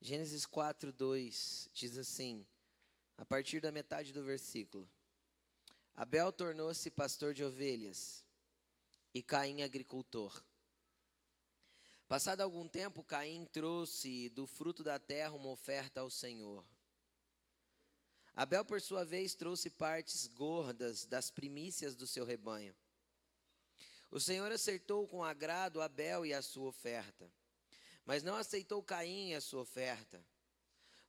Gênesis 4, 2 diz assim, a partir da metade do versículo: Abel tornou-se pastor de ovelhas e Caim agricultor. Passado algum tempo, Caim trouxe do fruto da terra uma oferta ao Senhor. Abel, por sua vez, trouxe partes gordas das primícias do seu rebanho. O Senhor acertou com agrado Abel e a sua oferta, mas não aceitou Caim a sua oferta.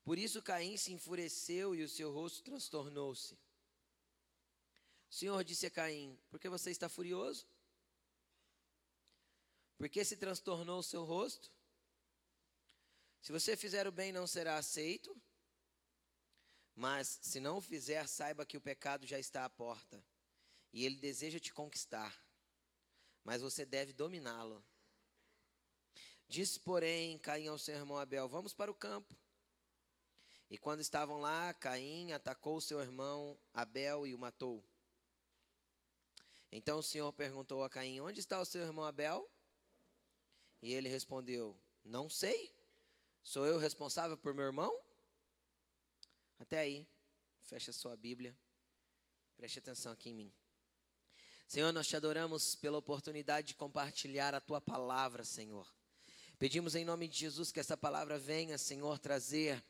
Por isso Caim se enfureceu e o seu rosto transtornou-se. O Senhor disse a Caim: Por que você está furioso? Por que se transtornou o seu rosto? Se você fizer o bem, não será aceito. Mas se não o fizer, saiba que o pecado já está à porta. E ele deseja te conquistar. Mas você deve dominá-lo. Disse, porém, Caim ao seu irmão Abel: Vamos para o campo. E quando estavam lá, Caim atacou seu irmão Abel e o matou. Então o Senhor perguntou a Caim: Onde está o seu irmão Abel? E ele respondeu: Não sei. Sou eu responsável por meu irmão? Até aí. Fecha sua Bíblia. Preste atenção aqui em mim. Senhor, nós te adoramos pela oportunidade de compartilhar a tua palavra, Senhor. Pedimos em nome de Jesus que essa palavra venha, Senhor, trazer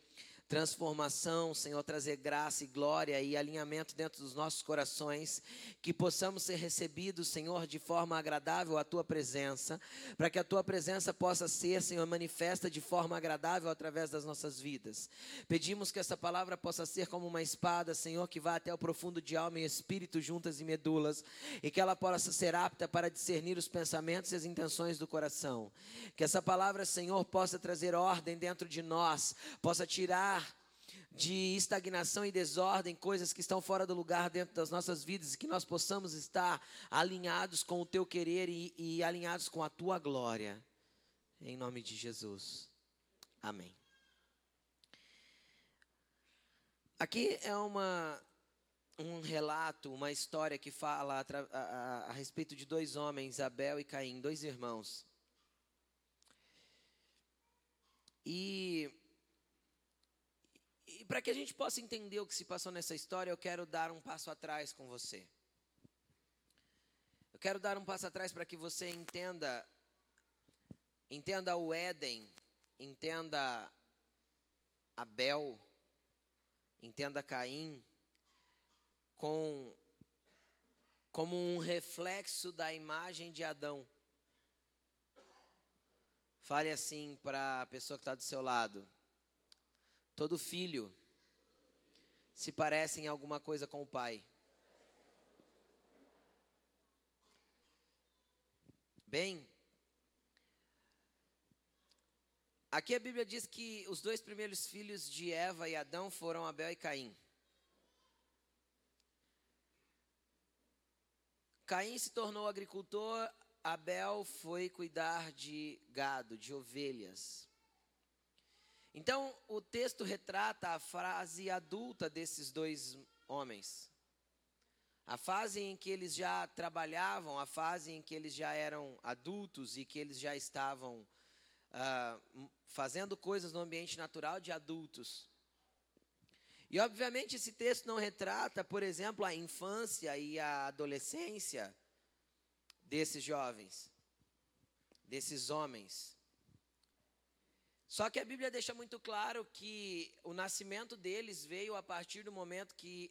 transformação, Senhor, trazer graça e glória e alinhamento dentro dos nossos corações, que possamos ser recebidos, Senhor, de forma agradável à tua presença, para que a tua presença possa ser, Senhor, manifesta de forma agradável através das nossas vidas. Pedimos que essa palavra possa ser como uma espada, Senhor, que vá até o profundo de alma e espírito juntas e medulas, e que ela possa ser apta para discernir os pensamentos e as intenções do coração. Que essa palavra, Senhor, possa trazer ordem dentro de nós, possa tirar de estagnação e desordem, coisas que estão fora do lugar dentro das nossas vidas, e que nós possamos estar alinhados com o teu querer e, e alinhados com a tua glória. Em nome de Jesus. Amém. Aqui é uma, um relato, uma história que fala a, a, a, respeito de dois homens, Abel e Caim, dois irmãos. E e para que a gente possa entender o que se passou nessa história, eu quero dar um passo atrás com você. Eu quero dar um passo atrás para que você entenda entenda o Éden, entenda Abel, entenda Caim com como um reflexo da imagem de Adão. Fale assim para a pessoa que está do seu lado. Todo filho se parece em alguma coisa com o pai. Bem, aqui a Bíblia diz que os dois primeiros filhos de Eva e Adão foram Abel e Caim. Caim se tornou agricultor, Abel foi cuidar de gado, de ovelhas. Então, o texto retrata a fase adulta desses dois homens. A fase em que eles já trabalhavam, a fase em que eles já eram adultos e que eles já estavam uh, fazendo coisas no ambiente natural de adultos. E, obviamente, esse texto não retrata, por exemplo, a infância e a adolescência desses jovens, desses homens. Só que a Bíblia deixa muito claro que o nascimento deles veio a partir do momento que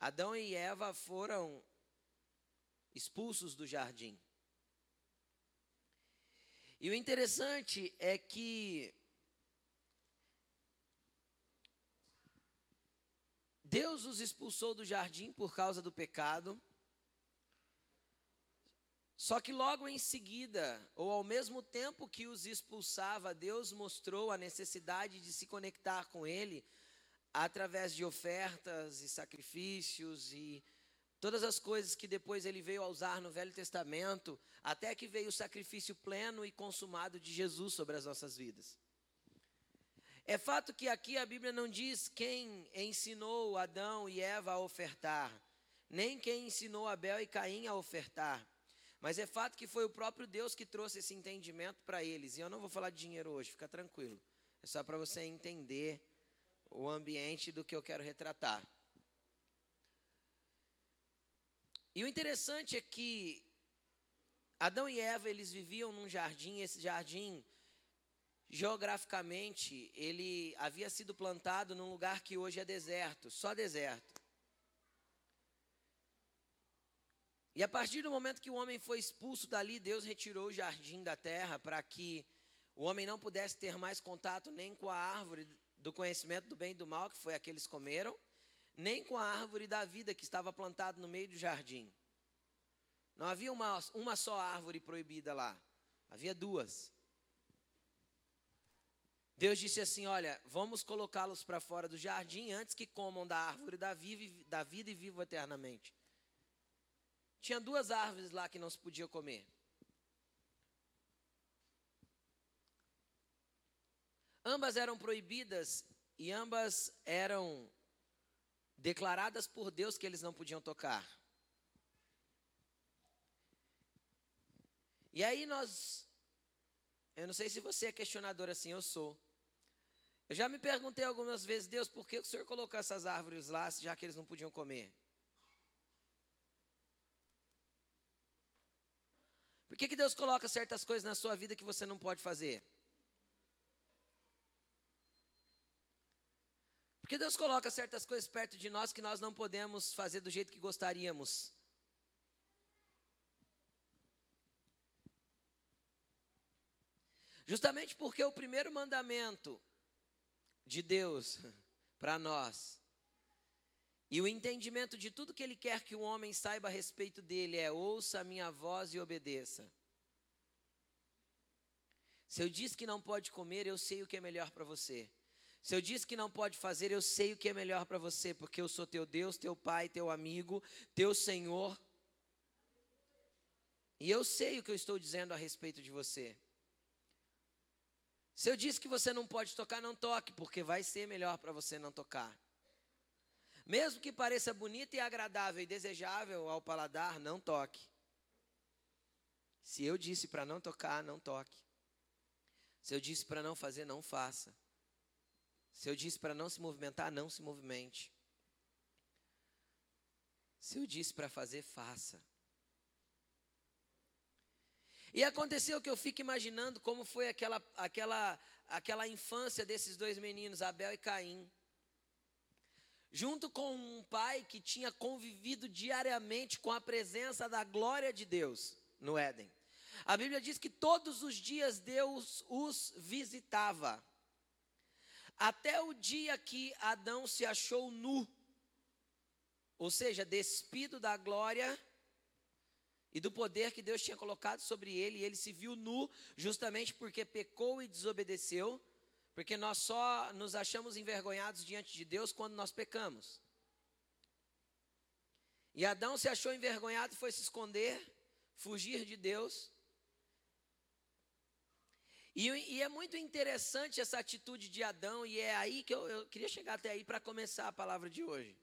Adão e Eva foram expulsos do jardim. E o interessante é que Deus os expulsou do jardim por causa do pecado. Só que logo em seguida, ou ao mesmo tempo que os expulsava, Deus mostrou a necessidade de se conectar com Ele através de ofertas e sacrifícios e todas as coisas que depois ele veio a usar no Velho Testamento, até que veio o sacrifício pleno e consumado de Jesus sobre as nossas vidas. É fato que aqui a Bíblia não diz quem ensinou Adão e Eva a ofertar, nem quem ensinou Abel e Caim a ofertar. Mas é fato que foi o próprio Deus que trouxe esse entendimento para eles. E eu não vou falar de dinheiro hoje, fica tranquilo. É só para você entender o ambiente do que eu quero retratar. E o interessante é que Adão e Eva, eles viviam num jardim, esse jardim geograficamente, ele havia sido plantado num lugar que hoje é deserto, só deserto. E a partir do momento que o homem foi expulso dali, Deus retirou o jardim da terra para que o homem não pudesse ter mais contato nem com a árvore do conhecimento do bem e do mal, que foi a que eles comeram, nem com a árvore da vida que estava plantada no meio do jardim. Não havia uma, uma só árvore proibida lá, havia duas. Deus disse assim: Olha, vamos colocá-los para fora do jardim antes que comam da árvore da, da vida e vivam eternamente. Tinha duas árvores lá que não se podia comer. Ambas eram proibidas e ambas eram declaradas por Deus que eles não podiam tocar. E aí nós, eu não sei se você é questionador assim, eu sou. Eu já me perguntei algumas vezes, Deus, por que o Senhor colocou essas árvores lá, já que eles não podiam comer? Por que, que Deus coloca certas coisas na sua vida que você não pode fazer? Por que Deus coloca certas coisas perto de nós que nós não podemos fazer do jeito que gostaríamos? Justamente porque o primeiro mandamento de Deus para nós e o entendimento de tudo que ele quer que o homem saiba a respeito dele é: ouça a minha voz e obedeça. Se eu disse que não pode comer, eu sei o que é melhor para você. Se eu disse que não pode fazer, eu sei o que é melhor para você, porque eu sou teu Deus, teu Pai, teu amigo, teu Senhor. E eu sei o que eu estou dizendo a respeito de você. Se eu disse que você não pode tocar, não toque, porque vai ser melhor para você não tocar. Mesmo que pareça bonito e agradável e desejável ao paladar, não toque. Se eu disse para não tocar, não toque. Se eu disse para não fazer, não faça. Se eu disse para não se movimentar, não se movimente. Se eu disse para fazer, faça. E aconteceu que eu fico imaginando como foi aquela, aquela, aquela infância desses dois meninos, Abel e Caim junto com um pai que tinha convivido diariamente com a presença da glória de Deus no Éden. A Bíblia diz que todos os dias Deus os visitava, até o dia que Adão se achou nu, ou seja, despido da glória e do poder que Deus tinha colocado sobre ele, e ele se viu nu, justamente porque pecou e desobedeceu. Porque nós só nos achamos envergonhados diante de Deus quando nós pecamos. E Adão se achou envergonhado e foi se esconder, fugir de Deus. E, e, é muito interessante essa atitude de Adão, e é aí que eu, eu queria chegar até aí para começar a palavra de hoje.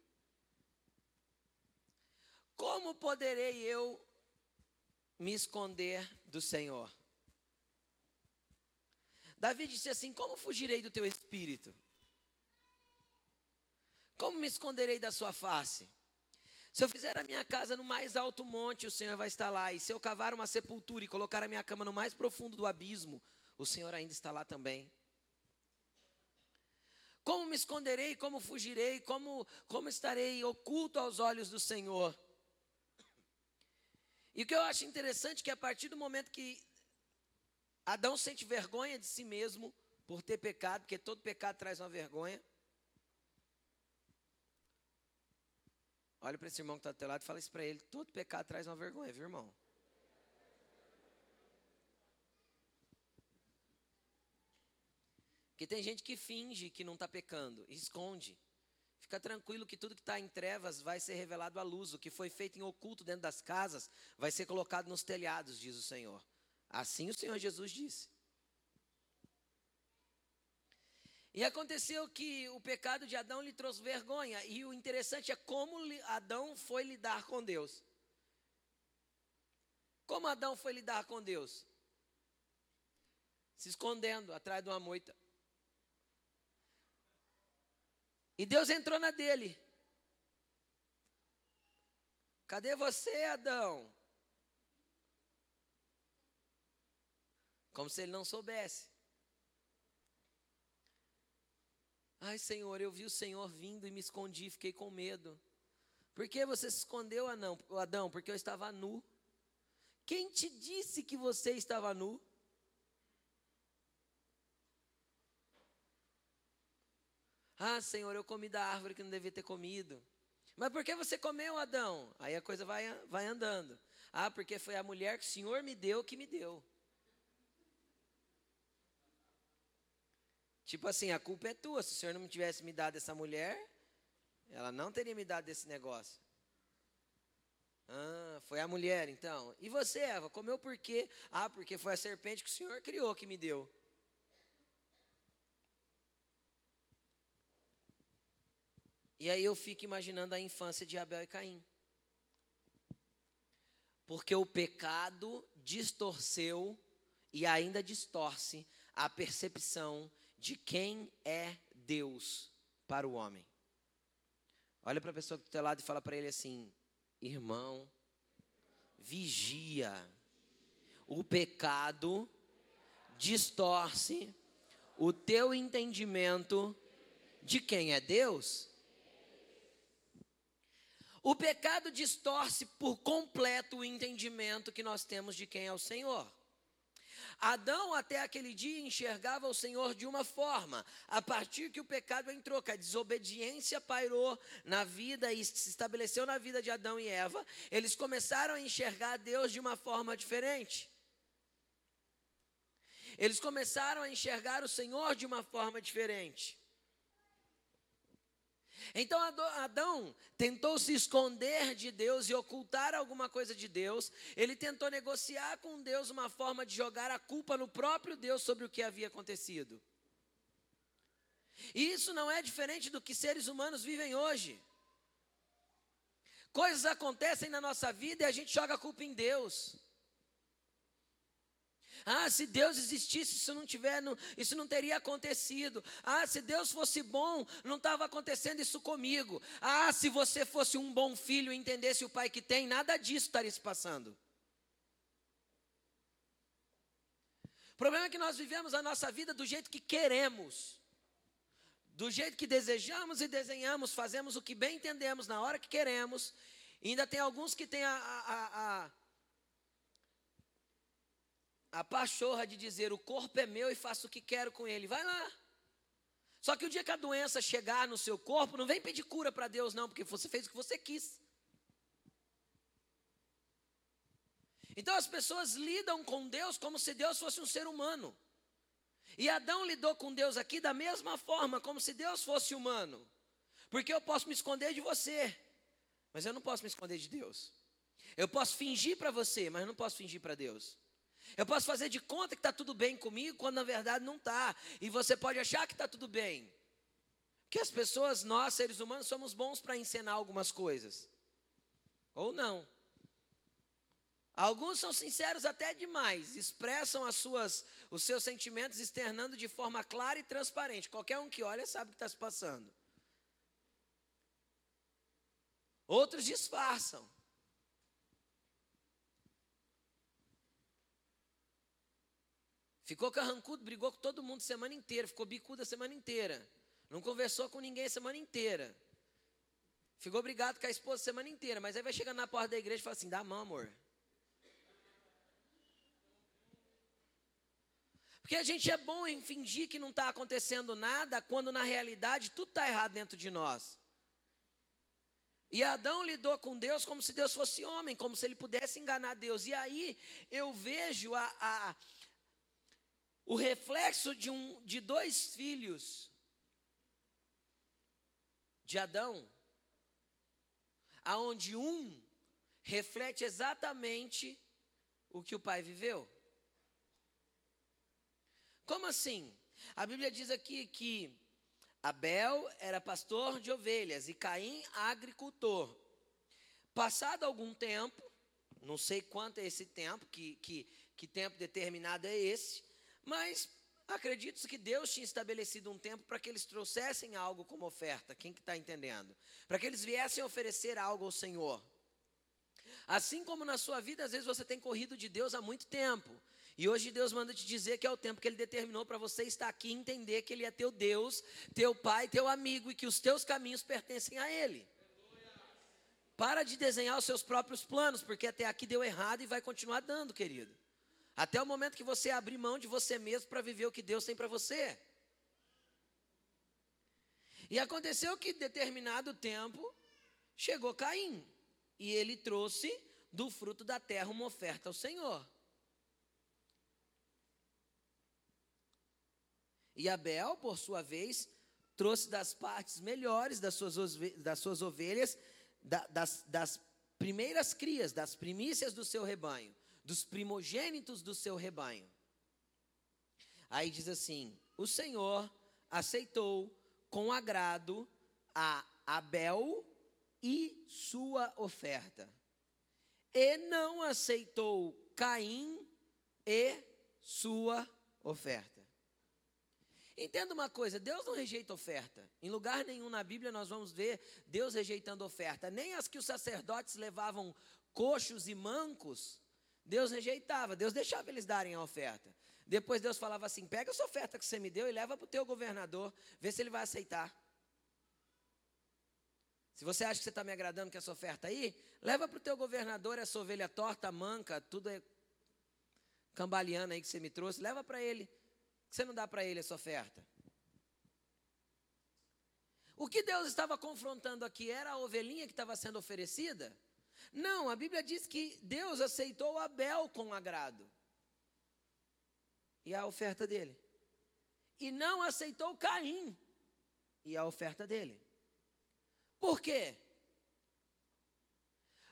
Como poderei eu me esconder do Senhor? Davi disse assim: Como fugirei do teu espírito? Como me esconderei da sua face? Se eu fizer a minha casa no mais alto monte, o Senhor vai estar lá. E se eu cavar uma sepultura e colocar a minha cama no mais profundo do abismo, o Senhor ainda está lá também. Como me esconderei, como fugirei, como, como estarei oculto aos olhos do Senhor? E o que eu acho interessante é que a partir do momento que Adão sente vergonha de si mesmo por ter pecado, porque todo pecado traz uma vergonha. Olha para esse irmão que está do teu lado e fala isso para ele: todo pecado traz uma vergonha, viu, irmão? Porque tem gente que finge que não está pecando, esconde. Fica tranquilo que tudo que está em trevas vai ser revelado à luz. O que foi feito em oculto dentro das casas vai ser colocado nos telhados, diz o Senhor. Assim o Senhor Jesus disse. E aconteceu que o pecado de Adão lhe trouxe vergonha. E o interessante é como Adão foi lidar com Deus. Como Adão foi lidar com Deus? Se escondendo atrás de uma moita. E Deus entrou na dele. Cadê você, Adão? Como se ele não soubesse. Ai, Senhor, eu vi o Senhor vindo e me escondi, fiquei com medo. Por que você se escondeu, Adão? Porque eu estava nu. Quem te disse que você estava nu? Ah, Senhor, eu comi da árvore que não devia ter comido. Mas por que você comeu, Adão? Aí a coisa vai, vai andando. Ah, porque foi a mulher que o Senhor me deu que me deu. Tipo assim, a culpa é tua. Se o Senhor não tivesse me dado essa mulher, ela não teria me dado esse negócio. Ah, foi a mulher então. E você, Eva, comeu por quê? Ah, porque foi a serpente que o Senhor criou que me deu. E aí eu fico imaginando a infância de Abel e Caim. Porque o pecado distorceu e ainda distorce a percepção de quem é Deus para o homem. Olha para a pessoa do teu lado e fala para ele assim: irmão, vigia. O pecado distorce o teu entendimento de quem é Deus o pecado distorce por completo o entendimento que nós temos de quem é o Senhor. Adão, até aquele dia, enxergava o Senhor de uma forma. A partir que o pecado entrou, que a desobediência pairou na vida e se estabeleceu na vida de Adão e Eva, eles começaram a enxergar Deus de uma forma diferente. Eles começaram a enxergar o Senhor de uma forma diferente. Então Adão tentou se esconder de Deus e ocultar alguma coisa de Deus. Ele tentou negociar com Deus uma forma de jogar a culpa no próprio Deus sobre o que havia acontecido. E isso não é diferente do que seres humanos vivem hoje. Coisas acontecem na nossa vida e a gente joga a culpa em Deus. Ah, se Deus existisse, isso não tiver, não, isso não teria acontecido. Ah, se Deus fosse bom, não estava acontecendo isso comigo. Ah, se você fosse um bom filho e entendesse o pai que tem, nada disso estaria se passando. O problema é que nós vivemos a nossa vida do jeito que queremos, do jeito que desejamos e desenhamos, fazemos o que bem entendemos na hora que queremos. E ainda tem alguns que têm a, a, a a pachorra de dizer: o corpo é meu e faço o que quero com ele. Vai lá. Só que o dia que a doença chegar no seu corpo, não vem pedir cura para Deus, não, porque você fez o que você quis. Então as pessoas lidam com Deus como se Deus fosse um ser humano. E Adão lidou com Deus aqui da mesma forma, como se Deus fosse humano. Porque eu posso me esconder de você, mas eu não posso me esconder de Deus. Eu posso fingir para você, mas eu não posso fingir para Deus. Eu posso fazer de conta que está tudo bem comigo, quando na verdade não está. E você pode achar que está tudo bem. Que as pessoas, nós seres humanos, somos bons para ensinar algumas coisas. Ou não. Alguns são sinceros até demais, expressam as suas, os seus sentimentos externando de forma clara e transparente. Qualquer um que olha sabe o que está se passando. Outros disfarçam. Ficou carrancudo, brigou com todo mundo a semana inteira, ficou bicudo a semana inteira. Não conversou com ninguém a semana inteira. Ficou brigado com a esposa a semana inteira, mas aí vai chegando na porta da igreja e fala assim: dá a mão, amor. Porque a gente é bom em fingir que não está acontecendo nada, quando na realidade tudo está errado dentro de nós. E Adão lidou com Deus como se Deus fosse homem, como se ele pudesse enganar Deus. E aí eu vejo a, a, o reflexo de, um, de dois filhos de Adão, aonde um reflete exatamente o que o pai viveu. Como assim? A Bíblia diz aqui que Abel era pastor de ovelhas e Caim agricultor. Passado algum tempo, Não sei quanto é esse tempo, que, que, que tempo determinado é esse, mas acredito que Deus tinha estabelecido um tempo para que eles trouxessem algo como oferta. Quem que está entendendo? Para que eles viessem oferecer algo ao Senhor. Assim como na sua vida, às vezes você tem corrido de Deus há muito tempo. E hoje Deus manda te dizer que é o tempo que Ele determinou para você estar aqui e entender que Ele é teu Deus, teu Pai, teu amigo e que os teus caminhos pertencem a Ele. Para de desenhar os seus próprios planos, porque até aqui deu errado e vai continuar dando, querido. Até o momento que você abrir mão de você mesmo para viver o que Deus tem para você. E aconteceu que, determinado tempo, chegou Caim. E ele trouxe do fruto da terra uma oferta ao Senhor. E Abel, por sua vez, trouxe das partes melhores das suas, das suas ovelhas, das, das primeiras crias, das primícias do seu rebanho, dos primogênitos do seu rebanho. Aí diz assim: o Senhor aceitou com agrado a Abel e sua oferta, e não aceitou Caim e sua oferta. Entenda uma coisa: Deus não rejeita oferta. Em lugar nenhum na Bíblia nós vamos ver Deus rejeitando oferta. Nem as que os sacerdotes levavam coxos e mancos, Deus rejeitava. Deus deixava eles darem a oferta. Depois Deus falava assim: pega essa oferta que você me deu e leva para o teu governador, vê se ele vai aceitar. Se você acha que você está me agradando com essa oferta aí, leva para o teu governador essa ovelha torta, manca, tudo é cambaleando aí que você me trouxe, leva para ele que você não dá para ele essa oferta? O que Deus estava confrontando aqui era a ovelhinha que estava sendo oferecida? Não, a Bíblia diz que Deus aceitou Abel com agrado. E a oferta dele. E não aceitou Caim e a oferta dele. Por quê?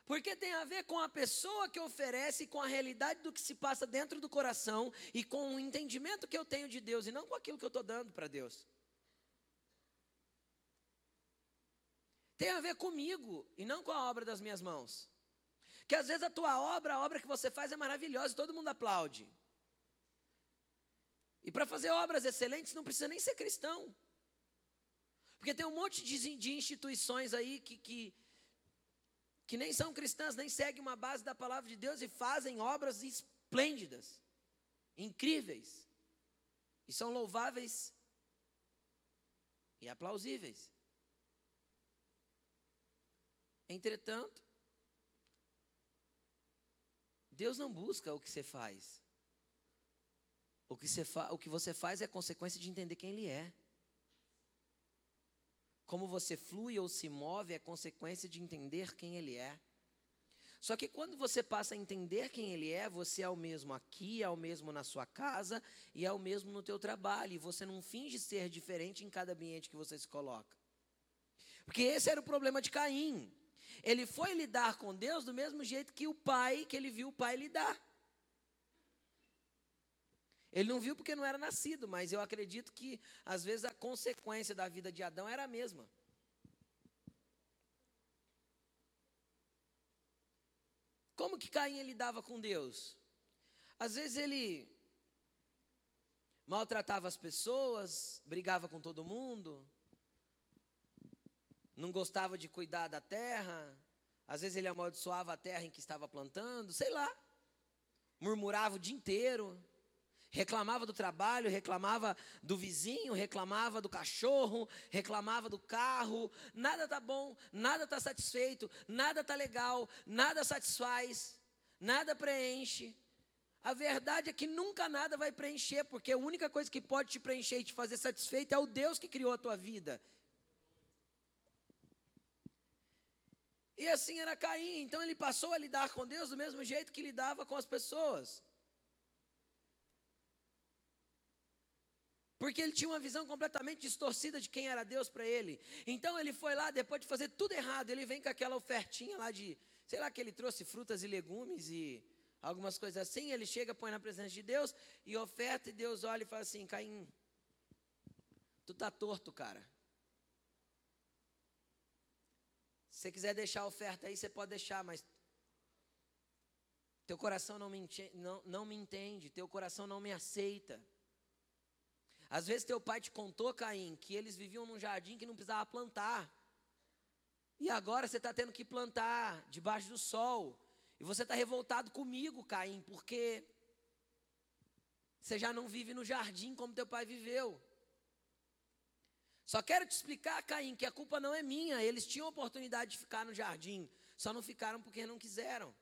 Porque tem a ver com a pessoa que oferece, com a realidade do que se passa dentro do coração e com o entendimento que eu tenho de Deus e não com aquilo que eu estou dando para Deus. Tem a ver comigo e não com a obra das minhas mãos. Que às vezes a tua obra, a obra que você faz é maravilhosa e todo mundo aplaude. E para fazer obras excelentes não precisa nem ser cristão. Porque tem um monte de, de instituições aí que, que que nem são cristãs, nem seguem uma base da palavra de Deus e fazem obras esplêndidas, incríveis, e são louváveis e aplausíveis. Entretanto, Deus não busca o que você faz. O que, você fa o que você faz é consequência de entender quem Ele é. Como você flui ou se move é consequência de entender quem Ele é. Só que quando você passa a entender quem Ele é, você é o mesmo aqui, é o mesmo na sua casa e é o mesmo no teu trabalho. E você não finge ser diferente em cada ambiente que você se coloca. Porque esse era o problema de Caim. Ele foi lidar com Deus do mesmo jeito que o pai, que ele viu o pai lidar. Ele não viu porque não era nascido, mas eu acredito que às vezes a consequência da vida de Adão era a mesma. Como que Caim lidava com Deus? Às vezes ele maltratava as pessoas, brigava com todo mundo, não gostava de cuidar da terra, às vezes ele amaldiçoava a terra em que estava plantando, sei lá, murmurava o dia inteiro reclamava do trabalho, reclamava do vizinho, reclamava do cachorro, reclamava do carro, nada tá bom, nada tá satisfeito, nada tá legal, nada satisfaz, nada preenche. A verdade é que nunca nada vai preencher, porque a única coisa que pode te preencher e te fazer satisfeito é o Deus que criou a tua vida. E assim era Caim, então ele passou a lidar com Deus do mesmo jeito que lidava com as pessoas. Porque ele tinha uma visão completamente distorcida de quem era Deus para ele. Então ele foi lá, depois de fazer tudo errado, ele vem com aquela ofertinha lá de, sei lá, que ele trouxe frutas e legumes e algumas coisas assim. Ele chega, põe na presença de Deus e oferta, e Deus olha e fala assim: Caim, tu tá torto, cara. Se você quiser deixar a oferta aí, você pode deixar, mas Teu coração não me, não, não me entende, teu coração não me aceita. Às vezes teu pai te contou, Caim, que eles viviam num jardim que não precisava plantar. E agora você está tendo que plantar debaixo do sol. E você está revoltado comigo, Caim, porque você já não vive no jardim como teu pai viveu. Só quero te explicar, Caim, que a culpa não é minha. Eles tinham oportunidade de ficar no jardim, só não ficaram porque não quiseram.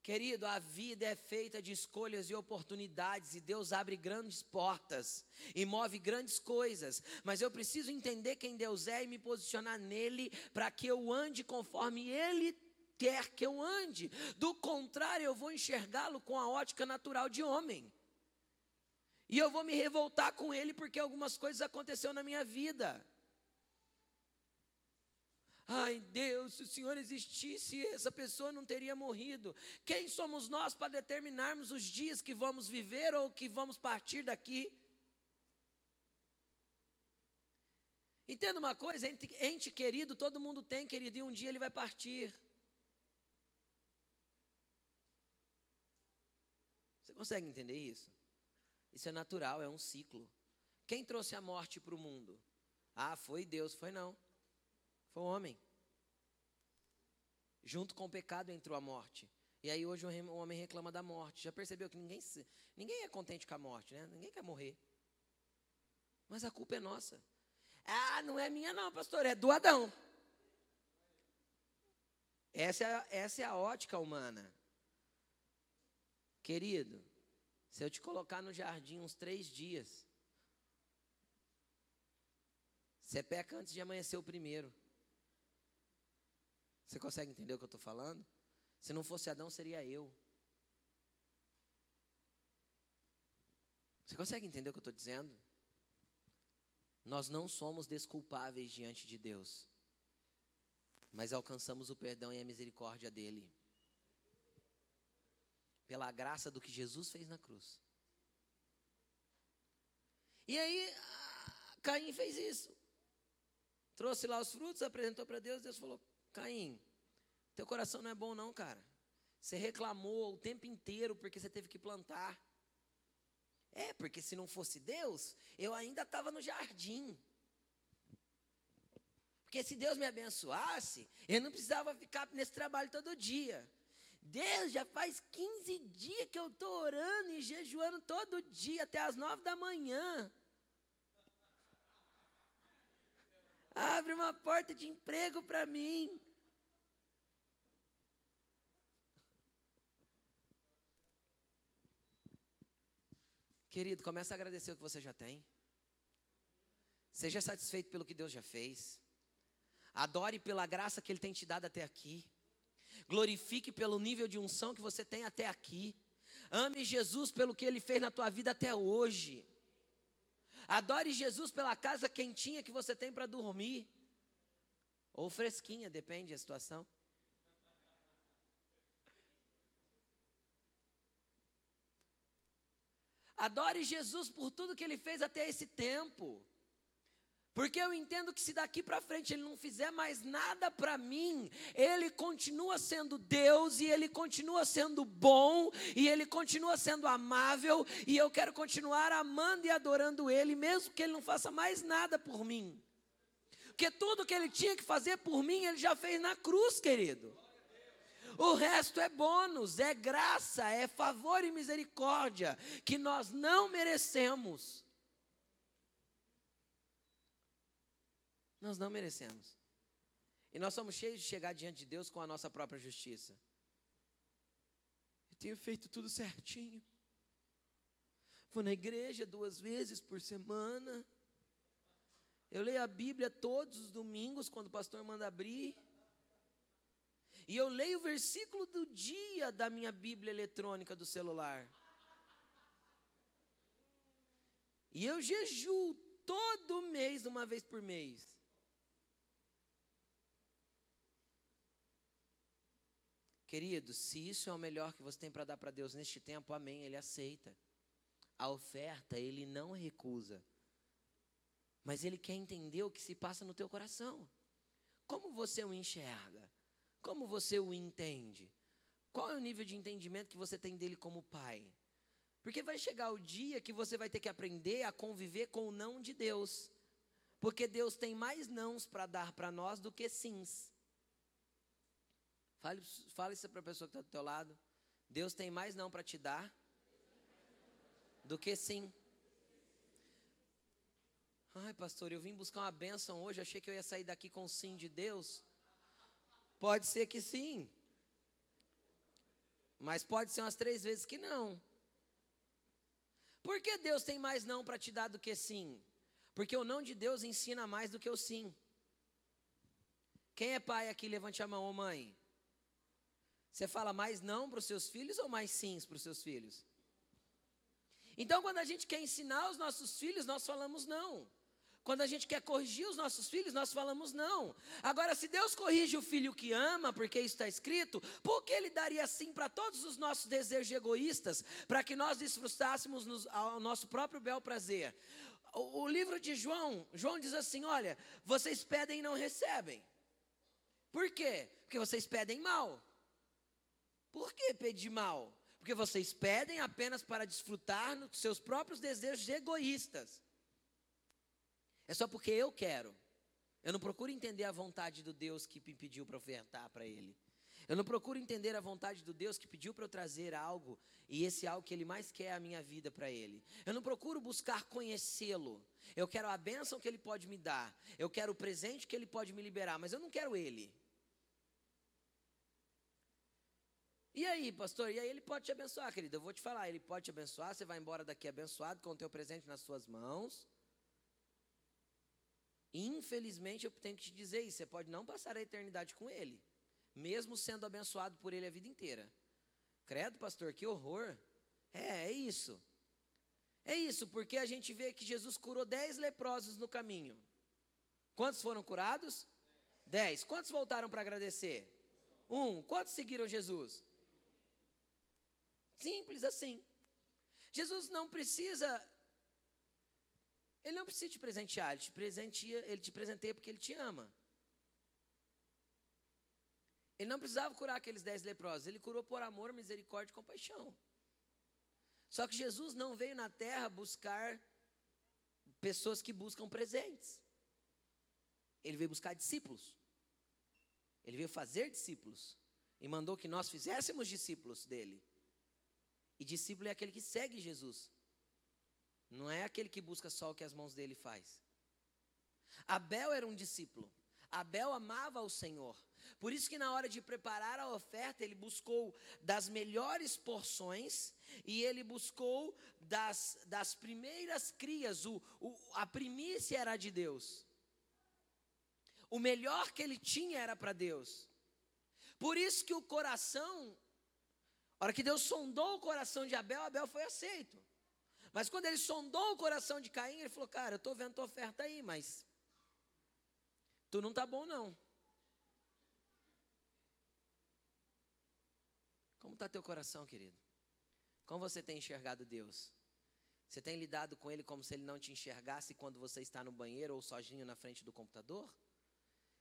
Querido, a vida é feita de escolhas e oportunidades, e Deus abre grandes portas e move grandes coisas, mas eu preciso entender quem Deus é e me posicionar nele para que eu ande conforme Ele quer que eu ande. Do contrário, eu vou enxergá-lo com a ótica natural de homem. E eu vou me revoltar com ele porque algumas coisas aconteceram na minha vida. Ai Deus, se o Senhor existisse, essa pessoa não teria morrido. Quem somos nós para determinarmos os dias que vamos viver ou que vamos partir daqui? Entenda uma coisa, ente, ente querido, todo mundo tem, querido, e um dia ele vai partir. Você consegue entender isso? Isso é natural, é um ciclo. Quem trouxe a morte para o mundo? Ah, foi Deus, foi não. Foi o homem. Junto com o pecado entrou a morte. E aí hoje o homem reclama da morte. Já percebeu que ninguém, ninguém é contente com a morte, né? Ninguém quer morrer. Mas a culpa é nossa. Ah, não é minha não, pastor, é do Adão. Essa é, essa é a ótica humana. Querido, se eu te colocar no jardim uns três dias, você peca antes de amanhecer o primeiro. Você consegue entender o que eu estou falando? Se não fosse Adão, seria eu. Você consegue entender o que eu estou dizendo? Nós não somos desculpáveis diante de Deus, mas alcançamos o perdão e a misericórdia dEle, pela graça do que Jesus fez na cruz. E aí, Caim fez isso. Trouxe lá os frutos, apresentou para Deus, Deus falou: Caim, teu coração não é bom, não, cara. Você reclamou o tempo inteiro porque você teve que plantar. É, porque se não fosse Deus, eu ainda estava no jardim. Porque se Deus me abençoasse, eu não precisava ficar nesse trabalho todo dia. Deus, já faz 15 dias que eu estou orando e jejuando todo dia, até as 9 da manhã. Abre uma porta de emprego para mim. Querido, comece a agradecer o que você já tem. Seja satisfeito pelo que Deus já fez. Adore pela graça que Ele tem te dado até aqui. Glorifique pelo nível de unção que você tem até aqui. Ame Jesus pelo que Ele fez na tua vida até hoje. Adore Jesus pela casa quentinha que você tem para dormir. Ou fresquinha, depende da situação. Adore Jesus por tudo que ele fez até esse tempo. Porque eu entendo que se daqui para frente ele não fizer mais nada para mim, ele continua sendo Deus e ele continua sendo bom e ele continua sendo amável e eu quero continuar amando e adorando ele mesmo que ele não faça mais nada por mim. Porque tudo que ele tinha que fazer por mim, ele já fez na cruz, querido. O resto é bônus, é graça, é favor e misericórdia que nós não merecemos. Nós não merecemos. E nós somos cheios de chegar diante de Deus com a nossa própria justiça. Eu tenho feito tudo certinho. Vou na igreja duas vezes por semana. Eu leio a Bíblia todos os domingos, quando o pastor manda abrir. E eu leio o versículo do dia da minha Bíblia eletrônica do celular. E eu jejuo todo mês, uma vez por mês. Querido, se isso é o melhor que você tem para dar para Deus neste tempo, amém, Ele aceita. A oferta Ele não recusa. Mas Ele quer entender o que se passa no teu coração. Como você o enxerga? como você o entende? Qual é o nível de entendimento que você tem dele como pai? Porque vai chegar o dia que você vai ter que aprender a conviver com o não de Deus. Porque Deus tem mais nãos para dar para nós do que sims. Fale, fale isso para a pessoa que está do teu lado. Deus tem mais não para te dar do que sim. Ai, pastor, eu vim buscar uma bênção hoje, achei que eu ia sair daqui com sim de Deus. Pode ser que sim. Mas pode ser umas três vezes que não. Por que Deus tem mais não para te dar do que sim? Porque o não de Deus ensina mais do que o sim. Quem é pai aqui, levante a mão, ou mãe. Você fala mais não para os seus filhos ou mais sims para os seus filhos? Então, quando a gente quer ensinar os nossos filhos, nós falamos não. Quando a gente quer corrigir os nossos filhos, nós falamos não. Agora, se Deus corrige o filho que ama, porque isso está escrito, por que Ele daria sim para todos os nossos desejos egoístas, para que nós desfrutássemos nos, ao nosso próprio bel prazer? O, o livro de João, João diz assim: olha, vocês pedem e não recebem. Por quê? Porque vocês pedem mal. Por que pedir mal? Porque vocês pedem apenas para desfrutar dos seus próprios desejos egoístas. É só porque eu quero. Eu não procuro entender a vontade do Deus que me pediu para ofertar para Ele. Eu não procuro entender a vontade do Deus que pediu para eu trazer algo e esse algo que Ele mais quer é a minha vida para Ele. Eu não procuro buscar conhecê-lo. Eu quero a bênção que Ele pode me dar. Eu quero o presente que Ele pode me liberar, mas eu não quero Ele. E aí, pastor? E aí ele pode te abençoar, querido. Eu vou te falar, ele pode te abençoar. Você vai embora daqui abençoado com o teu presente nas suas mãos. Infelizmente, eu tenho que te dizer isso: você pode não passar a eternidade com Ele, mesmo sendo abençoado por Ele a vida inteira. Credo, pastor, que horror. É, é isso. É isso, porque a gente vê que Jesus curou dez leprosos no caminho. Quantos foram curados? Dez. Quantos voltaram para agradecer? Um. Quantos seguiram Jesus? Simples assim. Jesus não precisa ele não precisa te presentear, ele te presenteia, ele te presenteia porque ele te ama. Ele não precisava curar aqueles dez leprosos, ele curou por amor, misericórdia e compaixão. Só que Jesus não veio na terra buscar pessoas que buscam presentes. Ele veio buscar discípulos. Ele veio fazer discípulos. E mandou que nós fizéssemos discípulos dele. E discípulo é aquele que segue Jesus. Não é aquele que busca só o que as mãos dele faz. Abel era um discípulo. Abel amava o Senhor. Por isso que na hora de preparar a oferta, ele buscou das melhores porções e ele buscou das, das primeiras crias. O, o, a primícia era de Deus. O melhor que ele tinha era para Deus. Por isso que o coração, a hora que Deus sondou o coração de Abel, Abel foi aceito. Mas quando ele sondou o coração de Caim, ele falou: Cara, eu estou vendo tua oferta aí, mas tu não está bom, não. Como está teu coração, querido? Como você tem enxergado Deus? Você tem lidado com Ele como se Ele não te enxergasse quando você está no banheiro ou sozinho na frente do computador?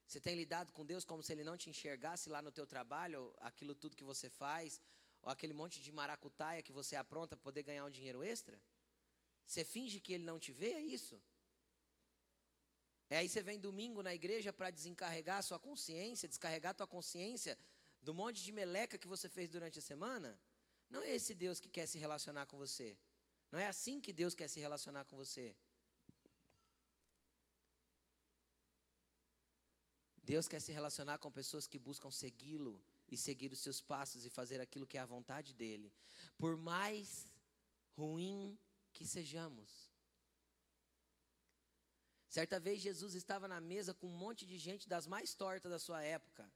Você tem lidado com Deus como se Ele não te enxergasse lá no teu trabalho, aquilo tudo que você faz, ou aquele monte de maracutaia que você apronta para poder ganhar um dinheiro extra? Você finge que ele não te vê, é isso? É aí você vem domingo na igreja para desencarregar a sua consciência, descarregar a tua consciência do monte de meleca que você fez durante a semana? Não é esse Deus que quer se relacionar com você. Não é assim que Deus quer se relacionar com você. Deus quer se relacionar com pessoas que buscam segui-lo e seguir os seus passos e fazer aquilo que é a vontade dele. Por mais ruim que sejamos. Certa vez Jesus estava na mesa com um monte de gente das mais tortas da sua época,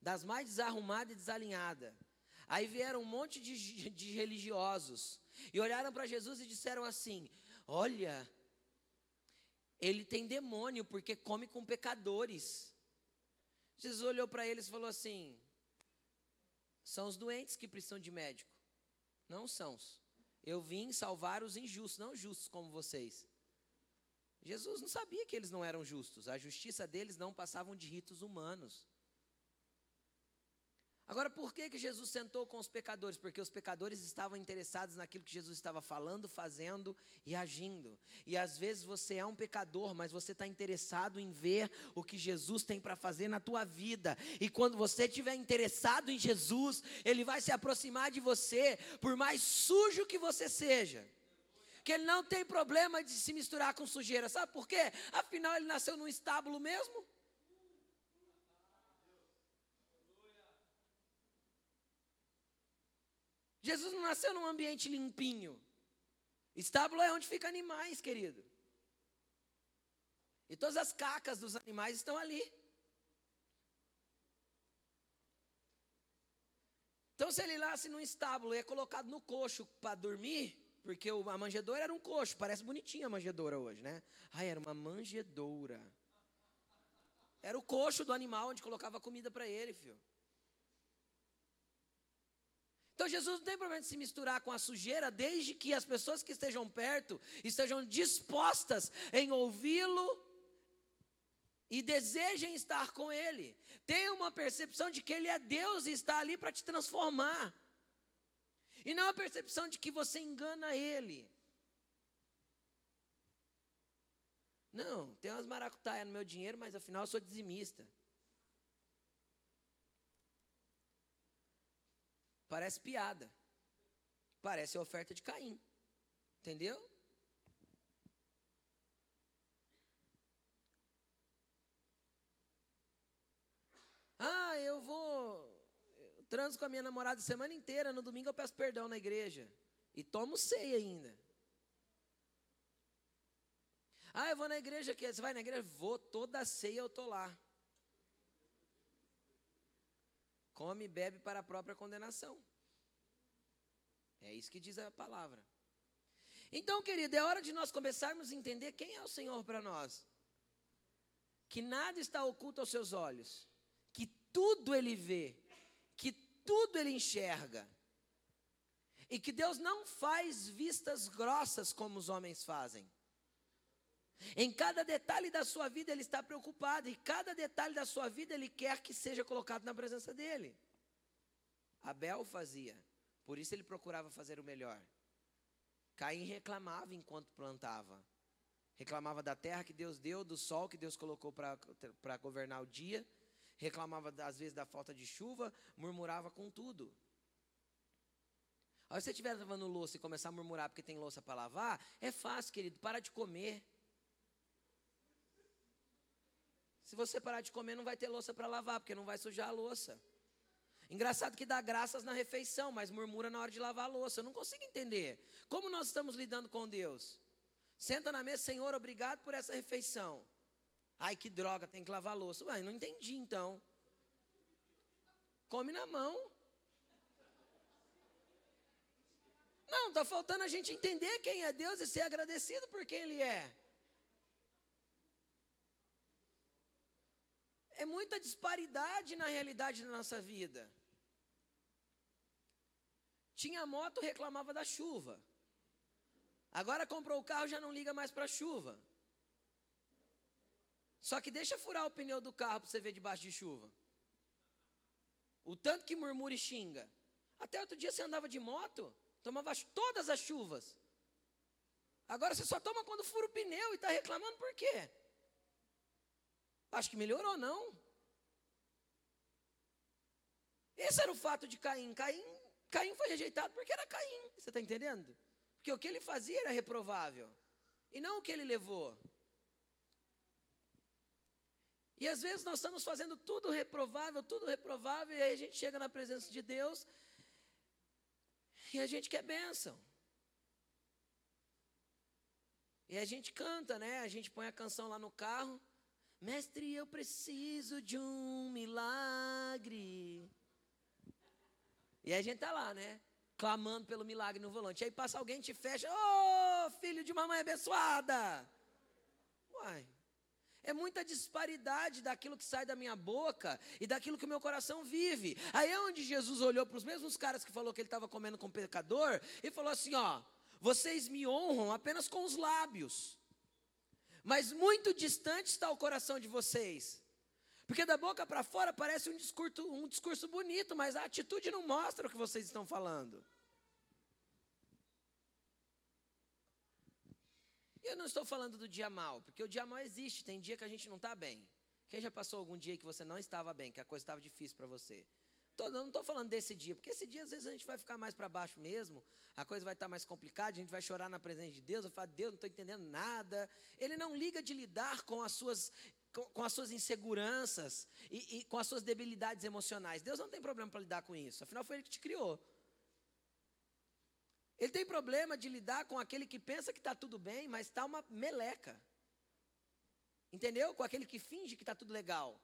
das mais desarrumadas e desalinhadas. Aí vieram um monte de, de religiosos e olharam para Jesus e disseram assim: Olha, ele tem demônio porque come com pecadores. Jesus olhou para eles e falou assim: São os doentes que precisam de médico, não são os. Eu vim salvar os injustos, não justos como vocês. Jesus não sabia que eles não eram justos. A justiça deles não passavam de ritos humanos. Agora, por que, que Jesus sentou com os pecadores? Porque os pecadores estavam interessados naquilo que Jesus estava falando, fazendo e agindo. E às vezes você é um pecador, mas você está interessado em ver o que Jesus tem para fazer na tua vida. E quando você estiver interessado em Jesus, Ele vai se aproximar de você, por mais sujo que você seja. Que Ele não tem problema de se misturar com sujeira. Sabe por quê? Afinal, Ele nasceu num estábulo mesmo. Jesus não nasceu num ambiente limpinho. Estábulo é onde ficam animais, querido. E todas as cacas dos animais estão ali. Então, se ele nasce num estábulo e é colocado no coxo para dormir, porque a manjedoura era um coxo, parece bonitinha a manjedoura hoje, né? Ah, era uma manjedoura. Era o coxo do animal onde colocava comida para ele, filho. Então Jesus não tem problema de se misturar com a sujeira, desde que as pessoas que estejam perto estejam dispostas em ouvi-lo e desejem estar com Ele. Tenha uma percepção de que Ele é Deus e está ali para te transformar. E não a percepção de que você engana Ele. Não, tem umas maracutaias no meu dinheiro, mas afinal eu sou dizimista. Parece piada. Parece a oferta de Caim. Entendeu? Ah, eu vou. Eu transo com a minha namorada a semana inteira. No domingo eu peço perdão na igreja. E tomo ceia ainda. Ah, eu vou na igreja aqui. Você vai na igreja? Vou, toda ceia eu estou lá. Come e bebe para a própria condenação. É isso que diz a palavra. Então, querido, é hora de nós começarmos a entender quem é o Senhor para nós. Que nada está oculto aos seus olhos, que tudo Ele vê, que tudo Ele enxerga. E que Deus não faz vistas grossas como os homens fazem. Em cada detalhe da sua vida ele está preocupado, e cada detalhe da sua vida ele quer que seja colocado na presença dele. Abel fazia, por isso ele procurava fazer o melhor. Caim reclamava enquanto plantava. Reclamava da terra que Deus deu, do sol que Deus colocou para governar o dia. Reclamava às vezes da falta de chuva, murmurava com tudo. Aí se você estiver lavando louça e começar a murmurar porque tem louça para lavar, é fácil, querido, para de comer. Se você parar de comer, não vai ter louça para lavar, porque não vai sujar a louça. Engraçado que dá graças na refeição, mas murmura na hora de lavar a louça. Eu não consigo entender. Como nós estamos lidando com Deus? Senta na mesa, Senhor, obrigado por essa refeição. Ai, que droga, tem que lavar a louça. Ué, não entendi então. Come na mão. Não, está faltando a gente entender quem é Deus e ser agradecido por quem Ele é. É muita disparidade na realidade da nossa vida. Tinha moto, reclamava da chuva. Agora comprou o carro, já não liga mais para a chuva. Só que deixa furar o pneu do carro para você ver debaixo de chuva. O tanto que murmura e xinga. Até outro dia você andava de moto, tomava todas as chuvas. Agora você só toma quando fura o pneu e está reclamando por quê? Acho que melhorou, não. Esse era o fato de Caim. Caim, Caim foi rejeitado porque era Caim. Você está entendendo? Porque o que ele fazia era reprovável. E não o que ele levou. E às vezes nós estamos fazendo tudo reprovável, tudo reprovável, e aí a gente chega na presença de Deus e a gente quer bênção. E a gente canta, né? A gente põe a canção lá no carro. Mestre, eu preciso de um milagre. E a gente tá lá, né? Clamando pelo milagre no volante. Aí passa alguém te fecha, ô oh, filho de mamãe abençoada. Uai, é muita disparidade daquilo que sai da minha boca e daquilo que o meu coração vive. Aí é onde Jesus olhou para os mesmos caras que falou que ele estava comendo com pecador e falou assim: ó, vocês me honram apenas com os lábios mas muito distante está o coração de vocês. Porque da boca para fora parece um discurso, um discurso bonito, mas a atitude não mostra o que vocês estão falando. Eu não estou falando do dia mal, porque o dia mal existe, tem dia que a gente não está bem. Quem já passou algum dia que você não estava bem, que a coisa estava difícil para você? Tô, não estou falando desse dia, porque esse dia às vezes a gente vai ficar mais para baixo mesmo, a coisa vai estar tá mais complicada, a gente vai chorar na presença de Deus, vai falar, Deus, não estou entendendo nada. Ele não liga de lidar com as suas, com, com as suas inseguranças e, e com as suas debilidades emocionais. Deus não tem problema para lidar com isso, afinal foi Ele que te criou. Ele tem problema de lidar com aquele que pensa que está tudo bem, mas está uma meleca. Entendeu? Com aquele que finge que está tudo legal.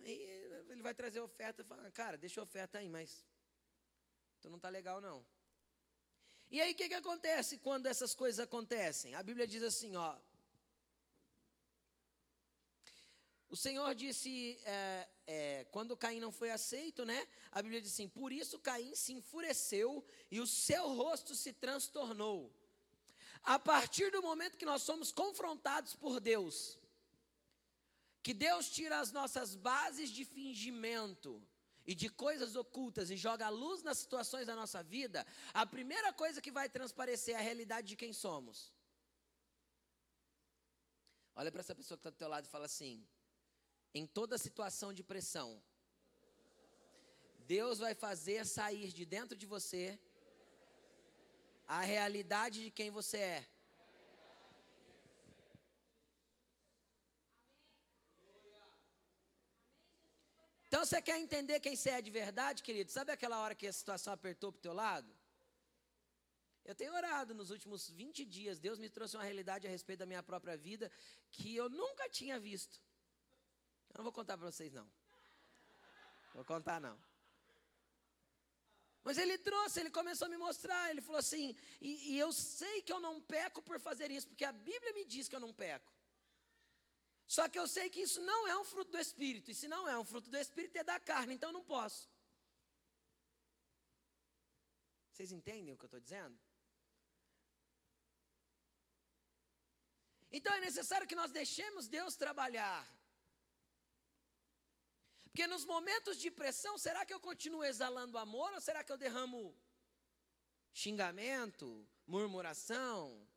Ele vai trazer oferta e fala, cara, deixa a oferta aí, mas tu não está legal não. E aí o que, que acontece quando essas coisas acontecem? A Bíblia diz assim, ó. O Senhor disse, é, é, quando Caim não foi aceito, né? A Bíblia diz assim: por isso Caim se enfureceu e o seu rosto se transtornou. A partir do momento que nós somos confrontados por Deus, que Deus tira as nossas bases de fingimento e de coisas ocultas e joga a luz nas situações da nossa vida, a primeira coisa que vai transparecer é a realidade de quem somos. Olha para essa pessoa que está do teu lado e fala assim: em toda situação de pressão, Deus vai fazer sair de dentro de você a realidade de quem você é. Então você quer entender quem você é de verdade, querido? Sabe aquela hora que a situação apertou para o teu lado? Eu tenho orado nos últimos 20 dias. Deus me trouxe uma realidade a respeito da minha própria vida que eu nunca tinha visto. Eu não vou contar para vocês, não. Vou contar, não. Mas ele trouxe, ele começou a me mostrar. Ele falou assim: e, e eu sei que eu não peco por fazer isso, porque a Bíblia me diz que eu não peco. Só que eu sei que isso não é um fruto do Espírito. E se não é um fruto do Espírito, é da carne, então eu não posso. Vocês entendem o que eu estou dizendo? Então é necessário que nós deixemos Deus trabalhar. Porque nos momentos de pressão, será que eu continuo exalando amor ou será que eu derramo xingamento, murmuração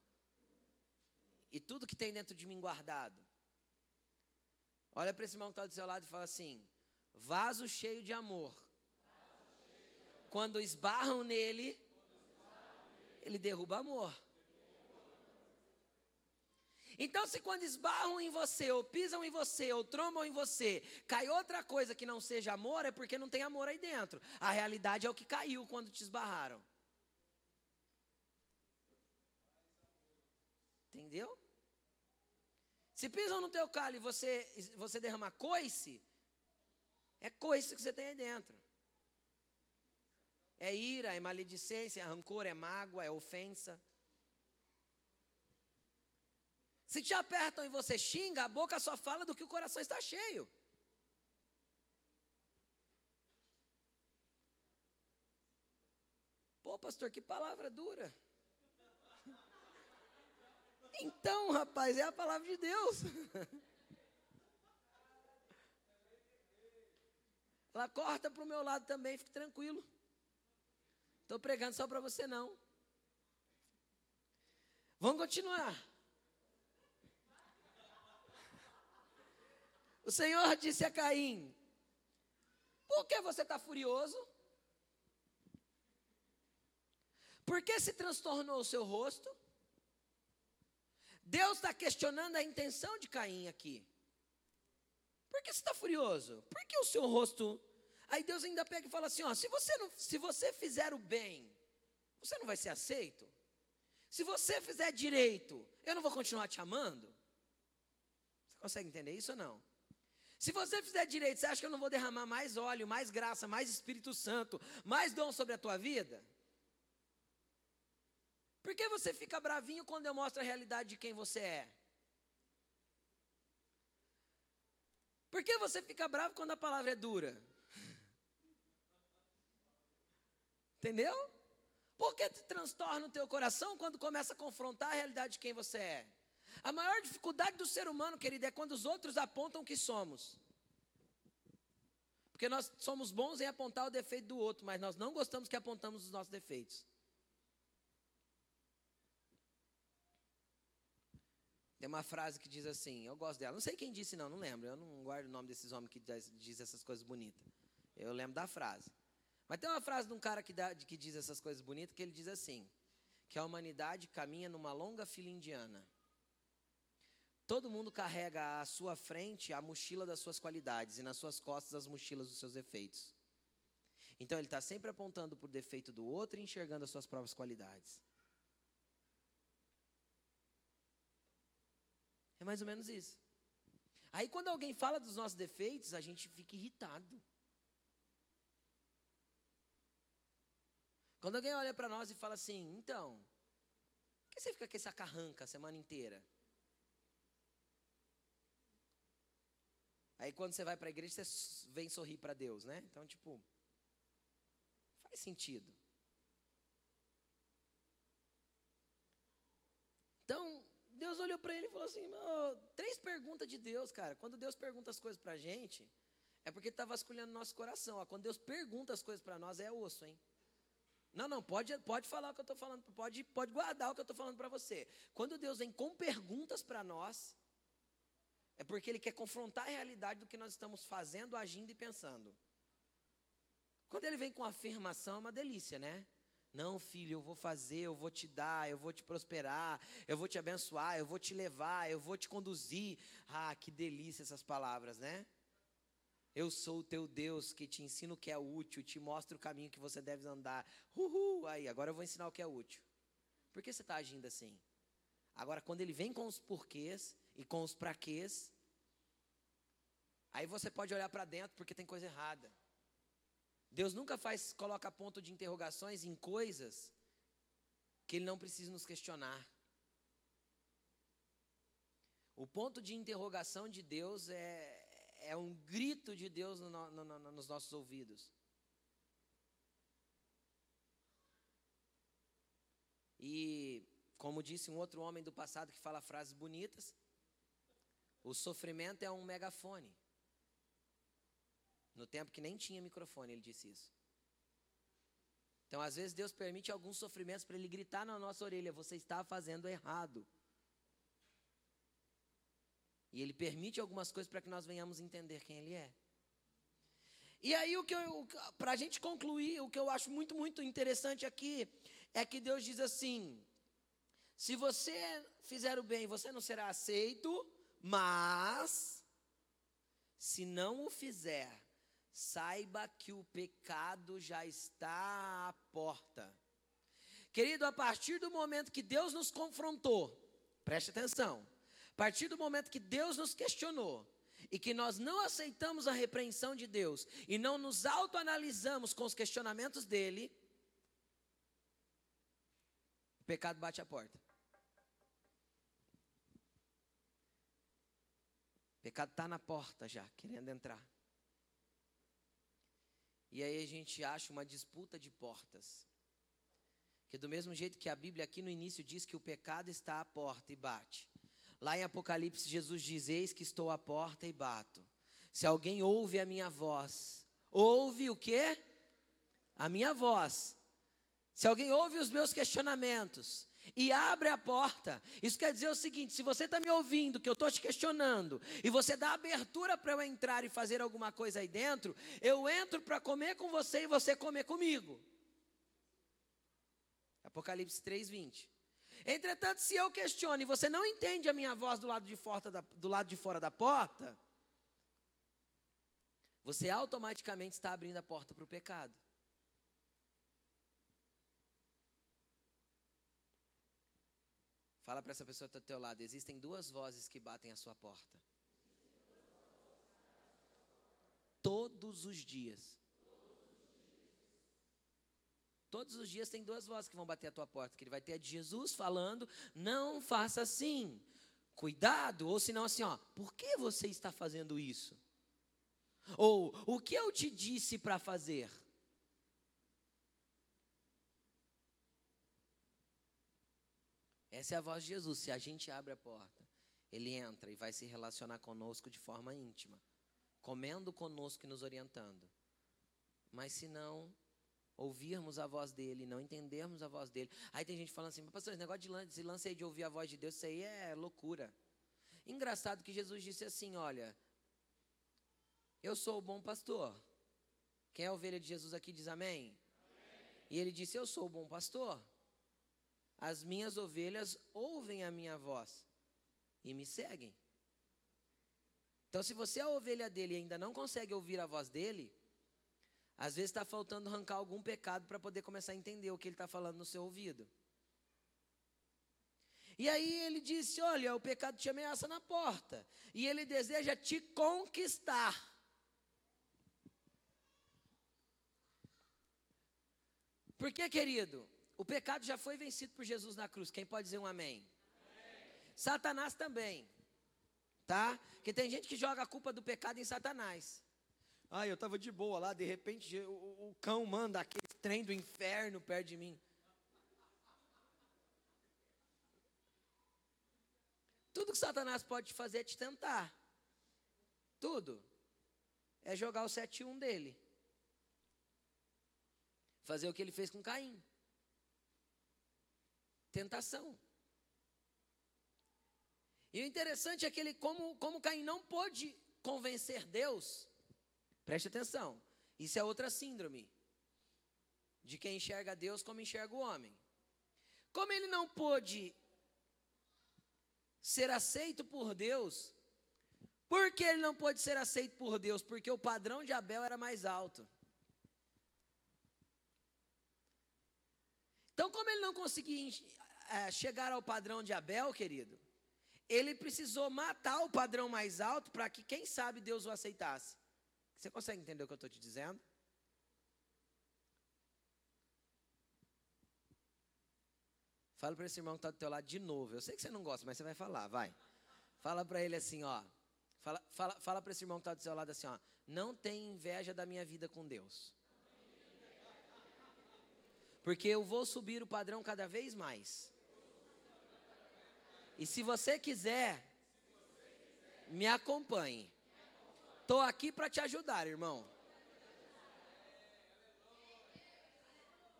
e tudo que tem dentro de mim guardado? Olha para esse irmão que está do seu lado e fala assim: vaso cheio de amor. Quando esbarram nele, ele derruba amor. Então, se quando esbarram em você, ou pisam em você, ou trombam em você, cai outra coisa que não seja amor, é porque não tem amor aí dentro. A realidade é o que caiu quando te esbarraram. Entendeu? Se pisam no teu calo e você, você derrama coice, é coice que você tem aí dentro. É ira, é maledicência, é rancor, é mágoa, é ofensa. Se te apertam e você xinga, a boca só fala do que o coração está cheio. Pô, pastor, que palavra dura. Então, rapaz, é a palavra de Deus. Ela corta para o meu lado também, fique tranquilo. Estou pregando só para você não. Vamos continuar. O Senhor disse a Caim: Por que você está furioso? Por que se transtornou o seu rosto? Deus está questionando a intenção de Caim aqui. Por que você está furioso? Por que o seu rosto. Aí Deus ainda pega e fala assim: ó, se você, não, se você fizer o bem, você não vai ser aceito? Se você fizer direito, eu não vou continuar te amando? Você consegue entender isso ou não? Se você fizer direito, você acha que eu não vou derramar mais óleo, mais graça, mais Espírito Santo, mais dom sobre a tua vida? Por que você fica bravinho quando eu mostro a realidade de quem você é? Por que você fica bravo quando a palavra é dura? Entendeu? Por que te transtorna o teu coração quando começa a confrontar a realidade de quem você é? A maior dificuldade do ser humano, querido, é quando os outros apontam que somos. Porque nós somos bons em apontar o defeito do outro, mas nós não gostamos que apontamos os nossos defeitos. Tem uma frase que diz assim, eu gosto dela, não sei quem disse não, não lembro, eu não guardo o nome desses homens que diz, essas coisas bonitas. Eu lembro da frase. Mas tem uma frase de um cara que, dá, que diz essas coisas bonitas que ele diz assim: que a humanidade caminha numa longa fila indiana. Todo mundo carrega à sua frente a mochila das suas qualidades e nas suas costas as mochilas dos seus defeitos. Então ele está sempre apontando para o defeito do outro e enxergando as suas próprias qualidades. É mais ou menos isso. Aí quando alguém fala dos nossos defeitos, a gente fica irritado. Quando alguém olha para nós e fala assim, então, por que você fica com essa carranca a semana inteira? Aí quando você vai para a igreja, você vem sorrir para Deus, né? Então, tipo, faz sentido. Então, Deus olhou para ele e falou assim: oh, três perguntas de Deus, cara. Quando Deus pergunta as coisas para a gente, é porque está vasculhando nosso coração. Ó. Quando Deus pergunta as coisas para nós, é osso, hein? Não, não, pode, pode falar o que eu estou falando, pode, pode guardar o que eu estou falando para você. Quando Deus vem com perguntas para nós, é porque Ele quer confrontar a realidade do que nós estamos fazendo, agindo e pensando. Quando Ele vem com afirmação, é uma delícia, né? Não, filho, eu vou fazer, eu vou te dar, eu vou te prosperar, eu vou te abençoar, eu vou te levar, eu vou te conduzir. Ah, que delícia essas palavras, né? Eu sou o teu Deus que te ensino o que é útil, te mostro o caminho que você deve andar. Uhul, aí, agora eu vou ensinar o que é útil. Por que você está agindo assim? Agora, quando ele vem com os porquês e com os praquês, aí você pode olhar para dentro porque tem coisa errada. Deus nunca faz, coloca ponto de interrogações em coisas que ele não precisa nos questionar. O ponto de interrogação de Deus é, é um grito de Deus no, no, no, nos nossos ouvidos. E, como disse um outro homem do passado que fala frases bonitas, o sofrimento é um megafone. No tempo que nem tinha microfone, ele disse isso. Então, às vezes, Deus permite alguns sofrimentos para ele gritar na nossa orelha: você está fazendo errado. E ele permite algumas coisas para que nós venhamos entender quem ele é. E aí, o que para a gente concluir, o que eu acho muito, muito interessante aqui é que Deus diz assim: se você fizer o bem, você não será aceito, mas se não o fizer, saiba que o pecado já está à porta. Querido, a partir do momento que Deus nos confrontou, preste atenção, a partir do momento que Deus nos questionou e que nós não aceitamos a repreensão de Deus e não nos autoanalisamos com os questionamentos dele, o pecado bate a porta. O pecado está na porta já, querendo entrar. E aí a gente acha uma disputa de portas. Que do mesmo jeito que a Bíblia aqui no início diz que o pecado está à porta e bate. Lá em Apocalipse, Jesus diz: Eis que estou à porta e bato. Se alguém ouve a minha voz, ouve o quê? A minha voz. Se alguém ouve os meus questionamentos e abre a porta, isso quer dizer o seguinte: se você está me ouvindo, que eu estou te questionando, e você dá abertura para eu entrar e fazer alguma coisa aí dentro, eu entro para comer com você e você comer comigo. Apocalipse 3, 20. Entretanto, se eu questiono e você não entende a minha voz do lado de fora da, do lado de fora da porta, você automaticamente está abrindo a porta para o pecado. Fala para essa pessoa que está do teu lado, existem duas vozes que batem a sua porta. Todos os dias. Todos os dias tem duas vozes que vão bater a tua porta, que ele vai ter a de Jesus falando: "Não faça assim". Cuidado, ou senão assim, ó, por que você está fazendo isso? Ou o que eu te disse para fazer? Essa é a voz de Jesus. Se a gente abre a porta, ele entra e vai se relacionar conosco de forma íntima, comendo conosco e nos orientando. Mas se não ouvirmos a voz dele, não entendermos a voz dele. Aí tem gente falando assim, pastor, esse negócio de lance, lance aí de ouvir a voz de Deus, isso aí é loucura. Engraçado que Jesus disse assim: olha, eu sou o bom pastor. Quem é a ovelha de Jesus aqui diz amém? amém. E ele disse: Eu sou o bom pastor. As minhas ovelhas ouvem a minha voz e me seguem. Então, se você é a ovelha dele e ainda não consegue ouvir a voz dele, às vezes está faltando arrancar algum pecado para poder começar a entender o que ele está falando no seu ouvido. E aí ele disse: Olha, o pecado te ameaça na porta, e ele deseja te conquistar. Por que, querido? O pecado já foi vencido por Jesus na cruz. Quem pode dizer um amém? amém? Satanás também. Tá? Que tem gente que joga a culpa do pecado em Satanás. Ah, eu estava de boa lá, de repente o, o cão manda aquele trem do inferno perto de mim. Tudo que Satanás pode fazer é te tentar. Tudo. É jogar o 7-1 dele. Fazer o que ele fez com Caim. Tentação. E o interessante é que ele, como, como Caim não pôde convencer Deus, Preste atenção. Isso é outra síndrome. De quem enxerga Deus como enxerga o homem. Como ele não pôde ser aceito por Deus, por que ele não pôde ser aceito por Deus? Porque o padrão de Abel era mais alto. Então, como ele não conseguia é, chegar ao padrão de Abel, querido, ele precisou matar o padrão mais alto para que, quem sabe, Deus o aceitasse. Você consegue entender o que eu estou te dizendo? Fala para esse irmão que está do teu lado de novo. Eu sei que você não gosta, mas você vai falar, vai. Fala para ele assim, ó. Fala, fala, fala para esse irmão que está do seu lado assim, ó. Não tem inveja da minha vida com Deus. Porque eu vou subir o padrão cada vez mais. E se você quiser, me acompanhe. Estou aqui para te ajudar, irmão.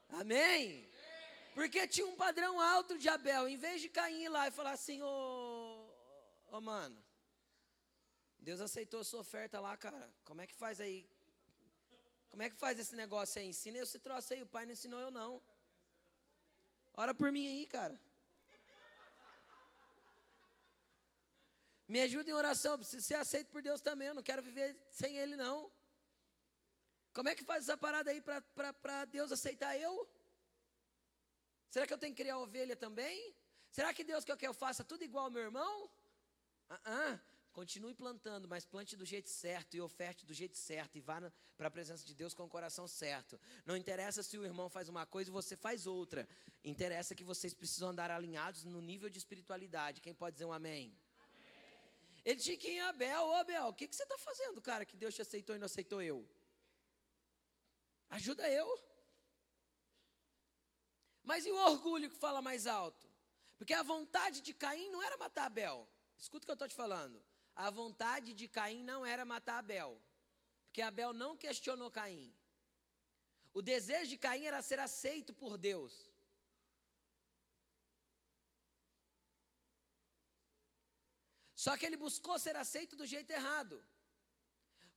Amém? Porque tinha um padrão alto de Abel. Em vez de cair lá e falar assim, ô, oh, mano, Deus aceitou a sua oferta lá, cara. Como é que faz aí? Como é que faz esse negócio aí? Ensina eu esse troço aí. O pai não ensinou eu, não. Ora por mim aí, cara. Me ajuda em oração, preciso ser aceito por Deus também. Eu não quero viver sem Ele, não. Como é que faz essa parada aí para Deus aceitar eu? Será que eu tenho que criar ovelha também? Será que Deus quer que eu faça tudo igual ao meu irmão? Ah, uh -uh. Continue plantando, mas plante do jeito certo e oferte do jeito certo e vá para a presença de Deus com o coração certo. Não interessa se o irmão faz uma coisa e você faz outra. Interessa que vocês precisam andar alinhados no nível de espiritualidade. Quem pode dizer um amém? Ele tinha que ir em Abel, ô Abel, o que, que você está fazendo, cara, que Deus te aceitou e não aceitou eu? Ajuda eu. Mas e o orgulho que fala mais alto? Porque a vontade de Caim não era matar Abel. Escuta o que eu estou te falando. A vontade de Caim não era matar Abel. Porque Abel não questionou Caim. O desejo de Caim era ser aceito por Deus. Só que ele buscou ser aceito do jeito errado.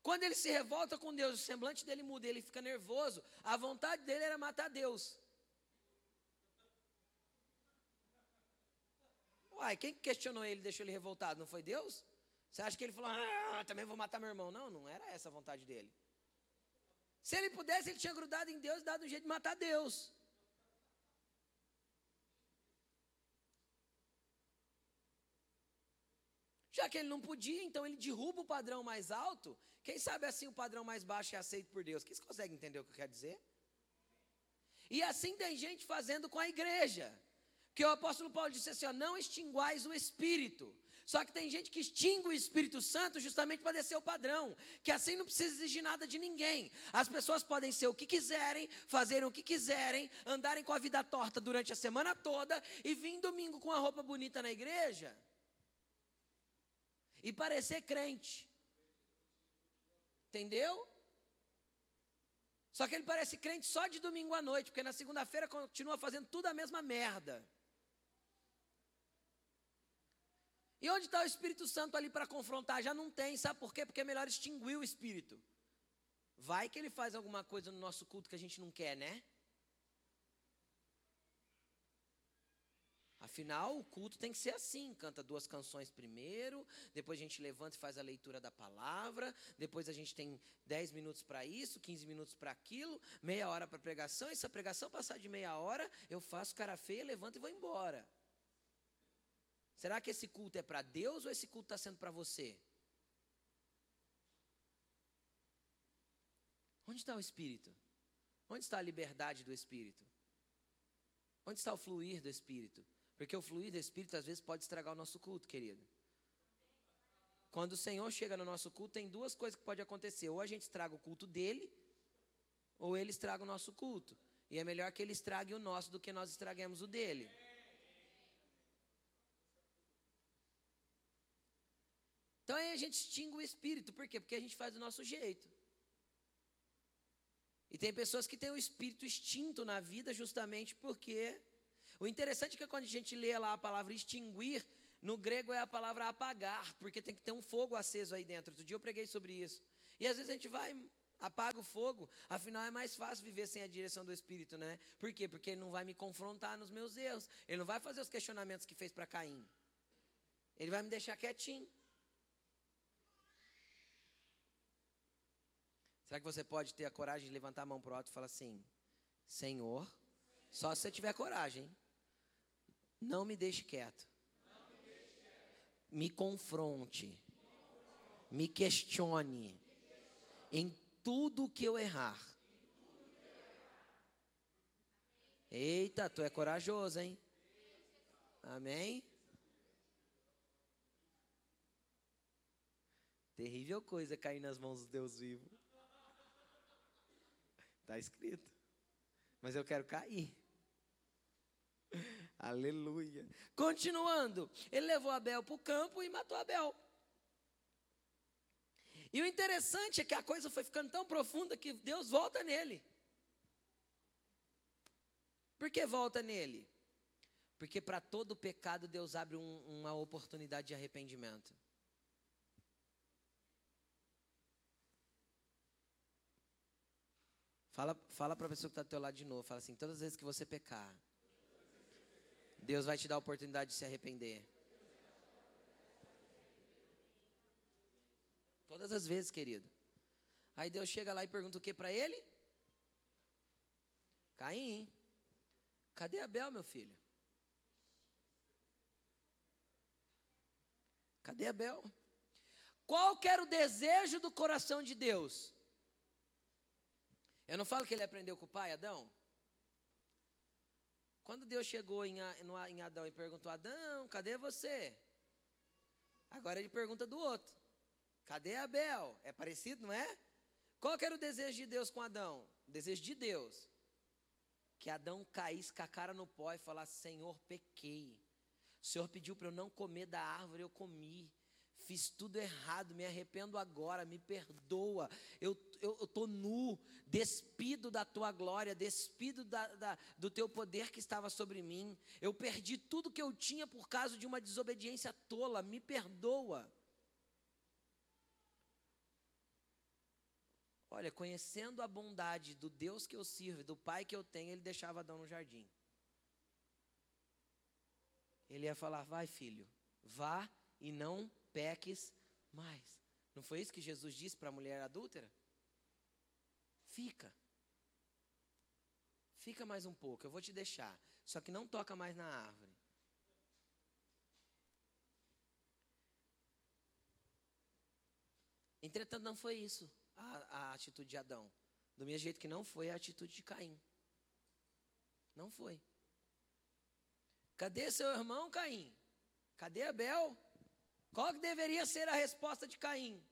Quando ele se revolta com Deus, o semblante dele muda, ele fica nervoso. A vontade dele era matar Deus. Uai, quem questionou ele deixou ele revoltado? Não foi Deus? Você acha que ele falou, ah, também vou matar meu irmão? Não, não era essa a vontade dele. Se ele pudesse, ele tinha grudado em Deus e dado um jeito de matar Deus. Já que ele não podia, então ele derruba o padrão mais alto. Quem sabe assim o padrão mais baixo é aceito por Deus? Quem consegue entender o que eu quero dizer? E assim tem gente fazendo com a igreja. Que o apóstolo Paulo disse assim: ó, não extinguais o espírito. Só que tem gente que extingue o Espírito Santo justamente para descer o padrão, que assim não precisa exigir nada de ninguém. As pessoas podem ser o que quiserem, fazerem o que quiserem, andarem com a vida torta durante a semana toda e vir domingo com a roupa bonita na igreja e parecer crente. Entendeu? Só que ele parece crente só de domingo à noite, porque na segunda-feira continua fazendo tudo a mesma merda. E onde está o Espírito Santo ali para confrontar? Já não tem, sabe por quê? Porque é melhor extinguir o Espírito. Vai que ele faz alguma coisa no nosso culto que a gente não quer, né? Afinal, o culto tem que ser assim: canta duas canções primeiro, depois a gente levanta e faz a leitura da palavra, depois a gente tem 10 minutos para isso, 15 minutos para aquilo, meia hora para pregação, e se a pregação passar de meia hora, eu faço cara feia, levanto e vou embora. Será que esse culto é para Deus ou esse culto está sendo para você? Onde está o Espírito? Onde está a liberdade do Espírito? Onde está o fluir do Espírito? Porque o fluir do Espírito às vezes pode estragar o nosso culto, querido. Quando o Senhor chega no nosso culto, tem duas coisas que podem acontecer: ou a gente estraga o culto dele, ou ele estraga o nosso culto. E é melhor que ele estrague o nosso do que nós estraguemos o dele. Então aí a gente extingue o espírito, por quê? Porque a gente faz do nosso jeito. E tem pessoas que têm o espírito extinto na vida justamente porque o interessante é que quando a gente lê lá a palavra extinguir, no grego é a palavra apagar, porque tem que ter um fogo aceso aí dentro. Outro dia eu preguei sobre isso. E às vezes a gente vai, apaga o fogo, afinal é mais fácil viver sem a direção do Espírito, né? Por quê? Porque ele não vai me confrontar nos meus erros, ele não vai fazer os questionamentos que fez para Caim. Ele vai me deixar quietinho. Será que você pode ter a coragem de levantar a mão para o alto e falar assim: Senhor, só se você tiver coragem, não me deixe quieto. Me confronte. Me questione. Em tudo que eu errar. Eita, tu é corajoso, hein? Amém? Terrível coisa cair nas mãos do Deus vivo. Está escrito. Mas eu quero cair. Aleluia. Continuando, ele levou Abel para o campo e matou Abel. E o interessante é que a coisa foi ficando tão profunda que Deus volta nele. Por que volta nele? Porque para todo pecado Deus abre um, uma oportunidade de arrependimento. Fala, fala para a pessoa que está do teu lado de novo. Fala assim: todas as vezes que você pecar, Deus vai te dar a oportunidade de se arrepender. Todas as vezes, querido. Aí Deus chega lá e pergunta o que para ele? Caim, cadê Abel, meu filho? Cadê Abel? Qual que era o desejo do coração de Deus? Eu não falo que ele aprendeu com o pai, Adão? Quando Deus chegou em, Adão e perguntou: Adão, cadê você? Agora ele pergunta do outro: Cadê Abel? É parecido, não é? Qual era o desejo de Deus com Adão? O desejo de Deus. Que Adão caísse com a cara no pó e falasse: Senhor, pequei. O Senhor pediu para eu não comer da árvore, eu comi fiz tudo errado, me arrependo agora, me perdoa, eu estou nu, despido da tua glória, despido da, da, do teu poder que estava sobre mim, eu perdi tudo que eu tinha por causa de uma desobediência tola, me perdoa. Olha, conhecendo a bondade do Deus que eu sirvo, do Pai que eu tenho, ele deixava Adão no jardim. Ele ia falar: vai, filho, vá e não peques mais. Não foi isso que Jesus disse para a mulher adúltera? Fica. Fica mais um pouco, eu vou te deixar. Só que não toca mais na árvore. Entretanto, não foi isso a, a atitude de Adão. Do mesmo jeito que não foi a atitude de Caim. Não foi. Cadê seu irmão, Caim? Cadê Abel? Qual que deveria ser a resposta de Caim?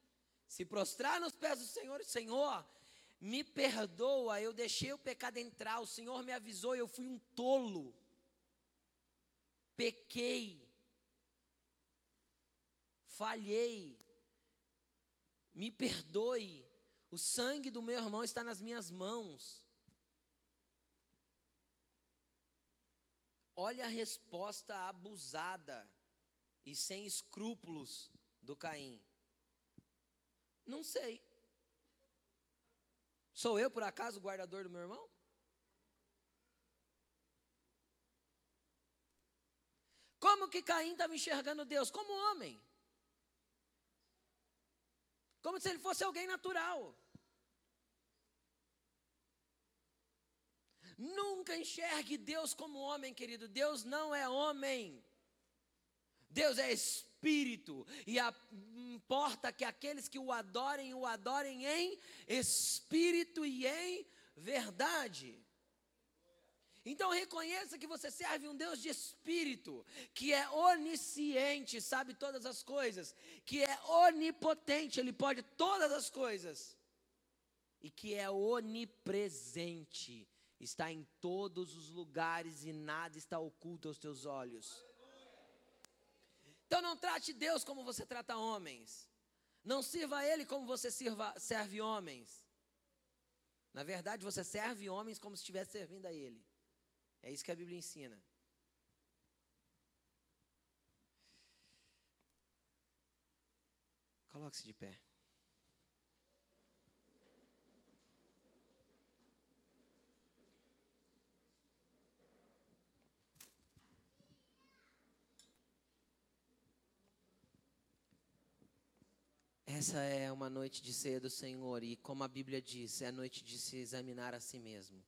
Se prostrar nos pés do Senhor, Senhor, me perdoa, eu deixei o pecado entrar, o Senhor me avisou, eu fui um tolo. Pequei. Falhei. Me perdoe. O sangue do meu irmão está nas minhas mãos. Olha a resposta abusada e sem escrúpulos do Caim. Não sei. Sou eu, por acaso, o guardador do meu irmão? Como que Caim estava enxergando Deus? Como homem. Como se ele fosse alguém natural. Nunca enxergue Deus como homem, querido. Deus não é homem. Deus é espírito. E importa que aqueles que o adorem, o adorem em espírito e em verdade. Então reconheça que você serve um Deus de espírito, que é onisciente, sabe todas as coisas, que é onipotente, ele pode todas as coisas, e que é onipresente, está em todos os lugares e nada está oculto aos teus olhos. Então não trate Deus como você trata homens. Não sirva a Ele como você sirva, serve homens. Na verdade, você serve homens como se estivesse servindo a Ele. É isso que a Bíblia ensina. Coloque-se de pé. Essa é uma noite de ceia do Senhor e, como a Bíblia diz, é a noite de se examinar a si mesmo.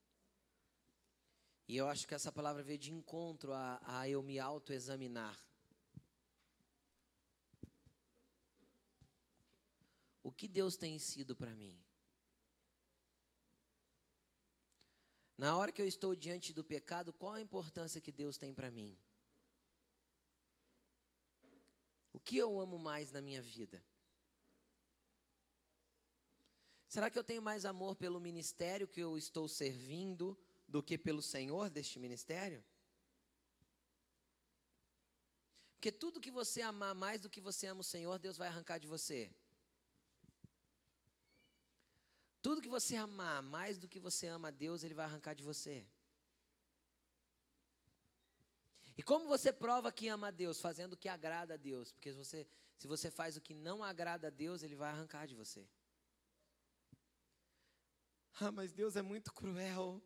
E eu acho que essa palavra veio de encontro a, a eu me autoexaminar. O que Deus tem sido para mim? Na hora que eu estou diante do pecado, qual a importância que Deus tem para mim? O que eu amo mais na minha vida? Será que eu tenho mais amor pelo ministério que eu estou servindo do que pelo Senhor deste ministério? Porque tudo que você amar mais do que você ama o Senhor, Deus vai arrancar de você. Tudo que você amar mais do que você ama a Deus, Ele vai arrancar de você. E como você prova que ama a Deus? Fazendo o que agrada a Deus. Porque se você, se você faz o que não agrada a Deus, Ele vai arrancar de você. Ah, mas Deus é muito cruel.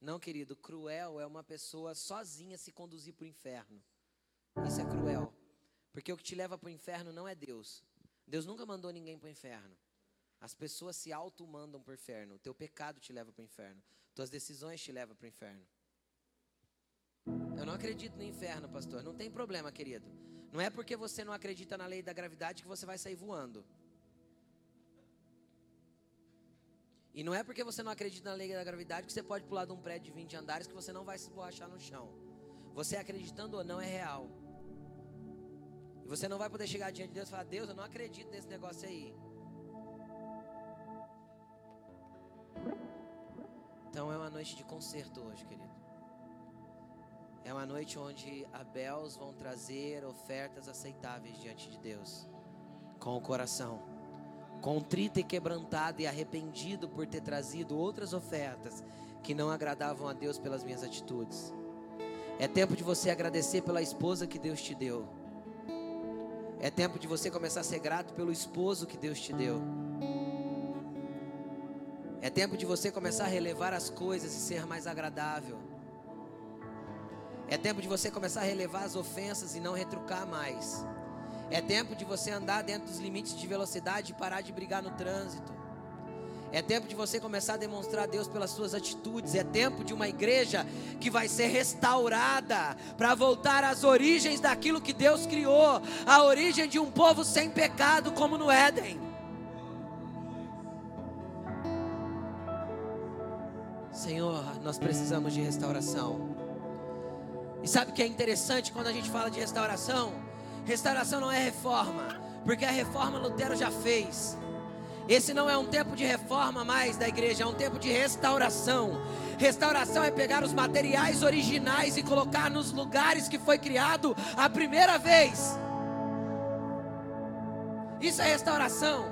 Não, querido, cruel é uma pessoa sozinha se conduzir para o inferno. Isso é cruel. Porque o que te leva para o inferno não é Deus. Deus nunca mandou ninguém para o inferno. As pessoas se auto-mandam para o inferno. O teu pecado te leva para o inferno. Tuas decisões te levam para o inferno. Eu não acredito no inferno, pastor. Não tem problema, querido. Não é porque você não acredita na lei da gravidade que você vai sair voando. E não é porque você não acredita na lei da gravidade que você pode pular de um prédio de 20 andares que você não vai se borrachar no chão. Você acreditando ou não é real. E você não vai poder chegar diante de Deus e falar: Deus, eu não acredito nesse negócio aí. Então é uma noite de concerto hoje, querido. É uma noite onde Abels vão trazer ofertas aceitáveis diante de Deus, com o coração contrito e quebrantado e arrependido por ter trazido outras ofertas que não agradavam a Deus pelas minhas atitudes. É tempo de você agradecer pela esposa que Deus te deu. É tempo de você começar a ser grato pelo esposo que Deus te deu. É tempo de você começar a relevar as coisas e ser mais agradável. É tempo de você começar a relevar as ofensas e não retrucar mais. É tempo de você andar dentro dos limites de velocidade e parar de brigar no trânsito. É tempo de você começar a demonstrar a Deus pelas suas atitudes. É tempo de uma igreja que vai ser restaurada para voltar às origens daquilo que Deus criou a origem de um povo sem pecado, como no Éden. Senhor, nós precisamos de restauração. E sabe o que é interessante quando a gente fala de restauração? Restauração não é reforma, porque a reforma Lutero já fez. Esse não é um tempo de reforma mais da igreja, é um tempo de restauração. Restauração é pegar os materiais originais e colocar nos lugares que foi criado a primeira vez. Isso é restauração.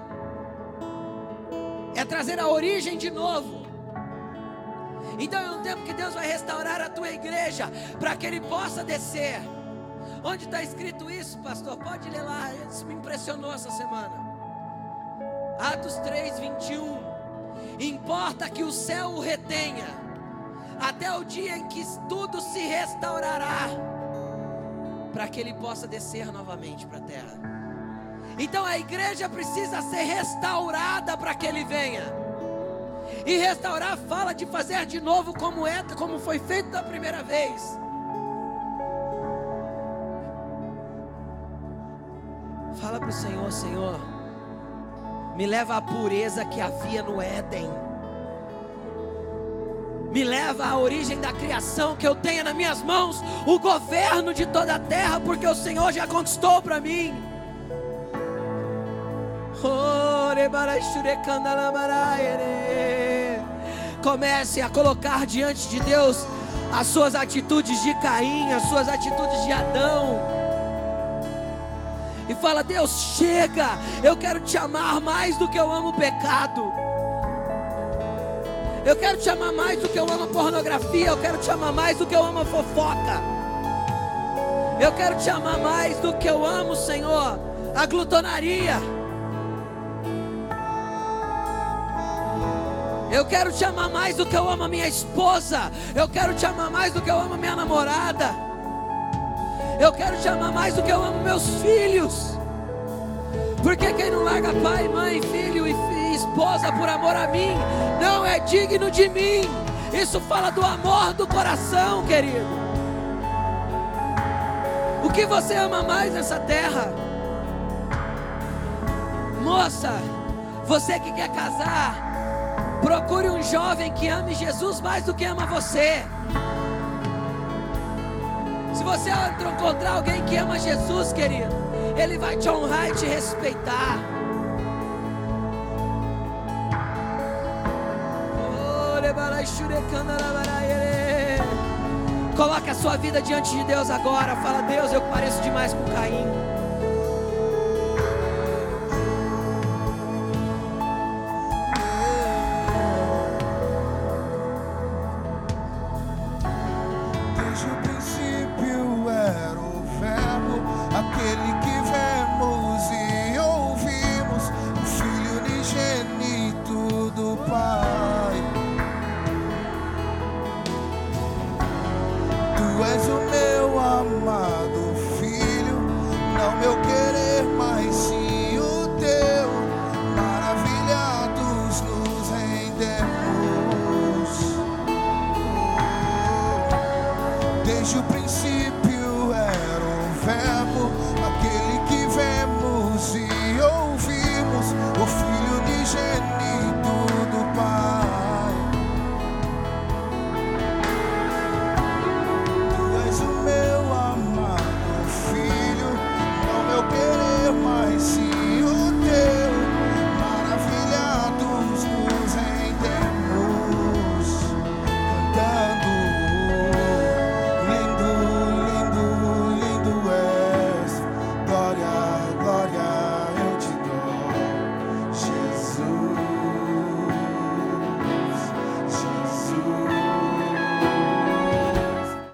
É trazer a origem de novo. Então é um tempo que Deus vai restaurar a tua igreja para que Ele possa descer. Onde está escrito isso, pastor? Pode ler lá. Isso me impressionou essa semana. Atos 3, 21. Importa que o céu o retenha, até o dia em que tudo se restaurará, para que ele possa descer novamente para a terra. Então a igreja precisa ser restaurada para que ele venha. E restaurar fala de fazer de novo como é, como foi feito da primeira vez. Fala para o Senhor, Senhor, me leva à pureza que havia no Éden. Me leva à origem da criação, que eu tenha nas minhas mãos o governo de toda a terra, porque o Senhor já conquistou para mim. Comece a colocar diante de Deus as suas atitudes de Caim, as suas atitudes de Adão e fala: Deus, chega, eu quero te amar mais do que eu amo o pecado. Eu quero te amar mais do que eu amo a pornografia. Eu quero te amar mais do que eu amo a fofoca. Eu quero te amar mais do que eu amo, Senhor, a glutonaria. Eu quero te amar mais do que eu amo a minha esposa. Eu quero te amar mais do que eu amo a minha namorada. Eu quero te amar mais do que eu amo meus filhos. Porque quem não larga pai, mãe, filho e esposa por amor a mim, não é digno de mim. Isso fala do amor do coração, querido. O que você ama mais nessa terra? Moça, você que quer casar, procure um jovem que ame Jesus mais do que ama você. Se você encontrar alguém que ama Jesus, querido, ele vai te honrar e te respeitar. Coloque a sua vida diante de Deus agora. Fala, Deus, eu pareço demais com Caim.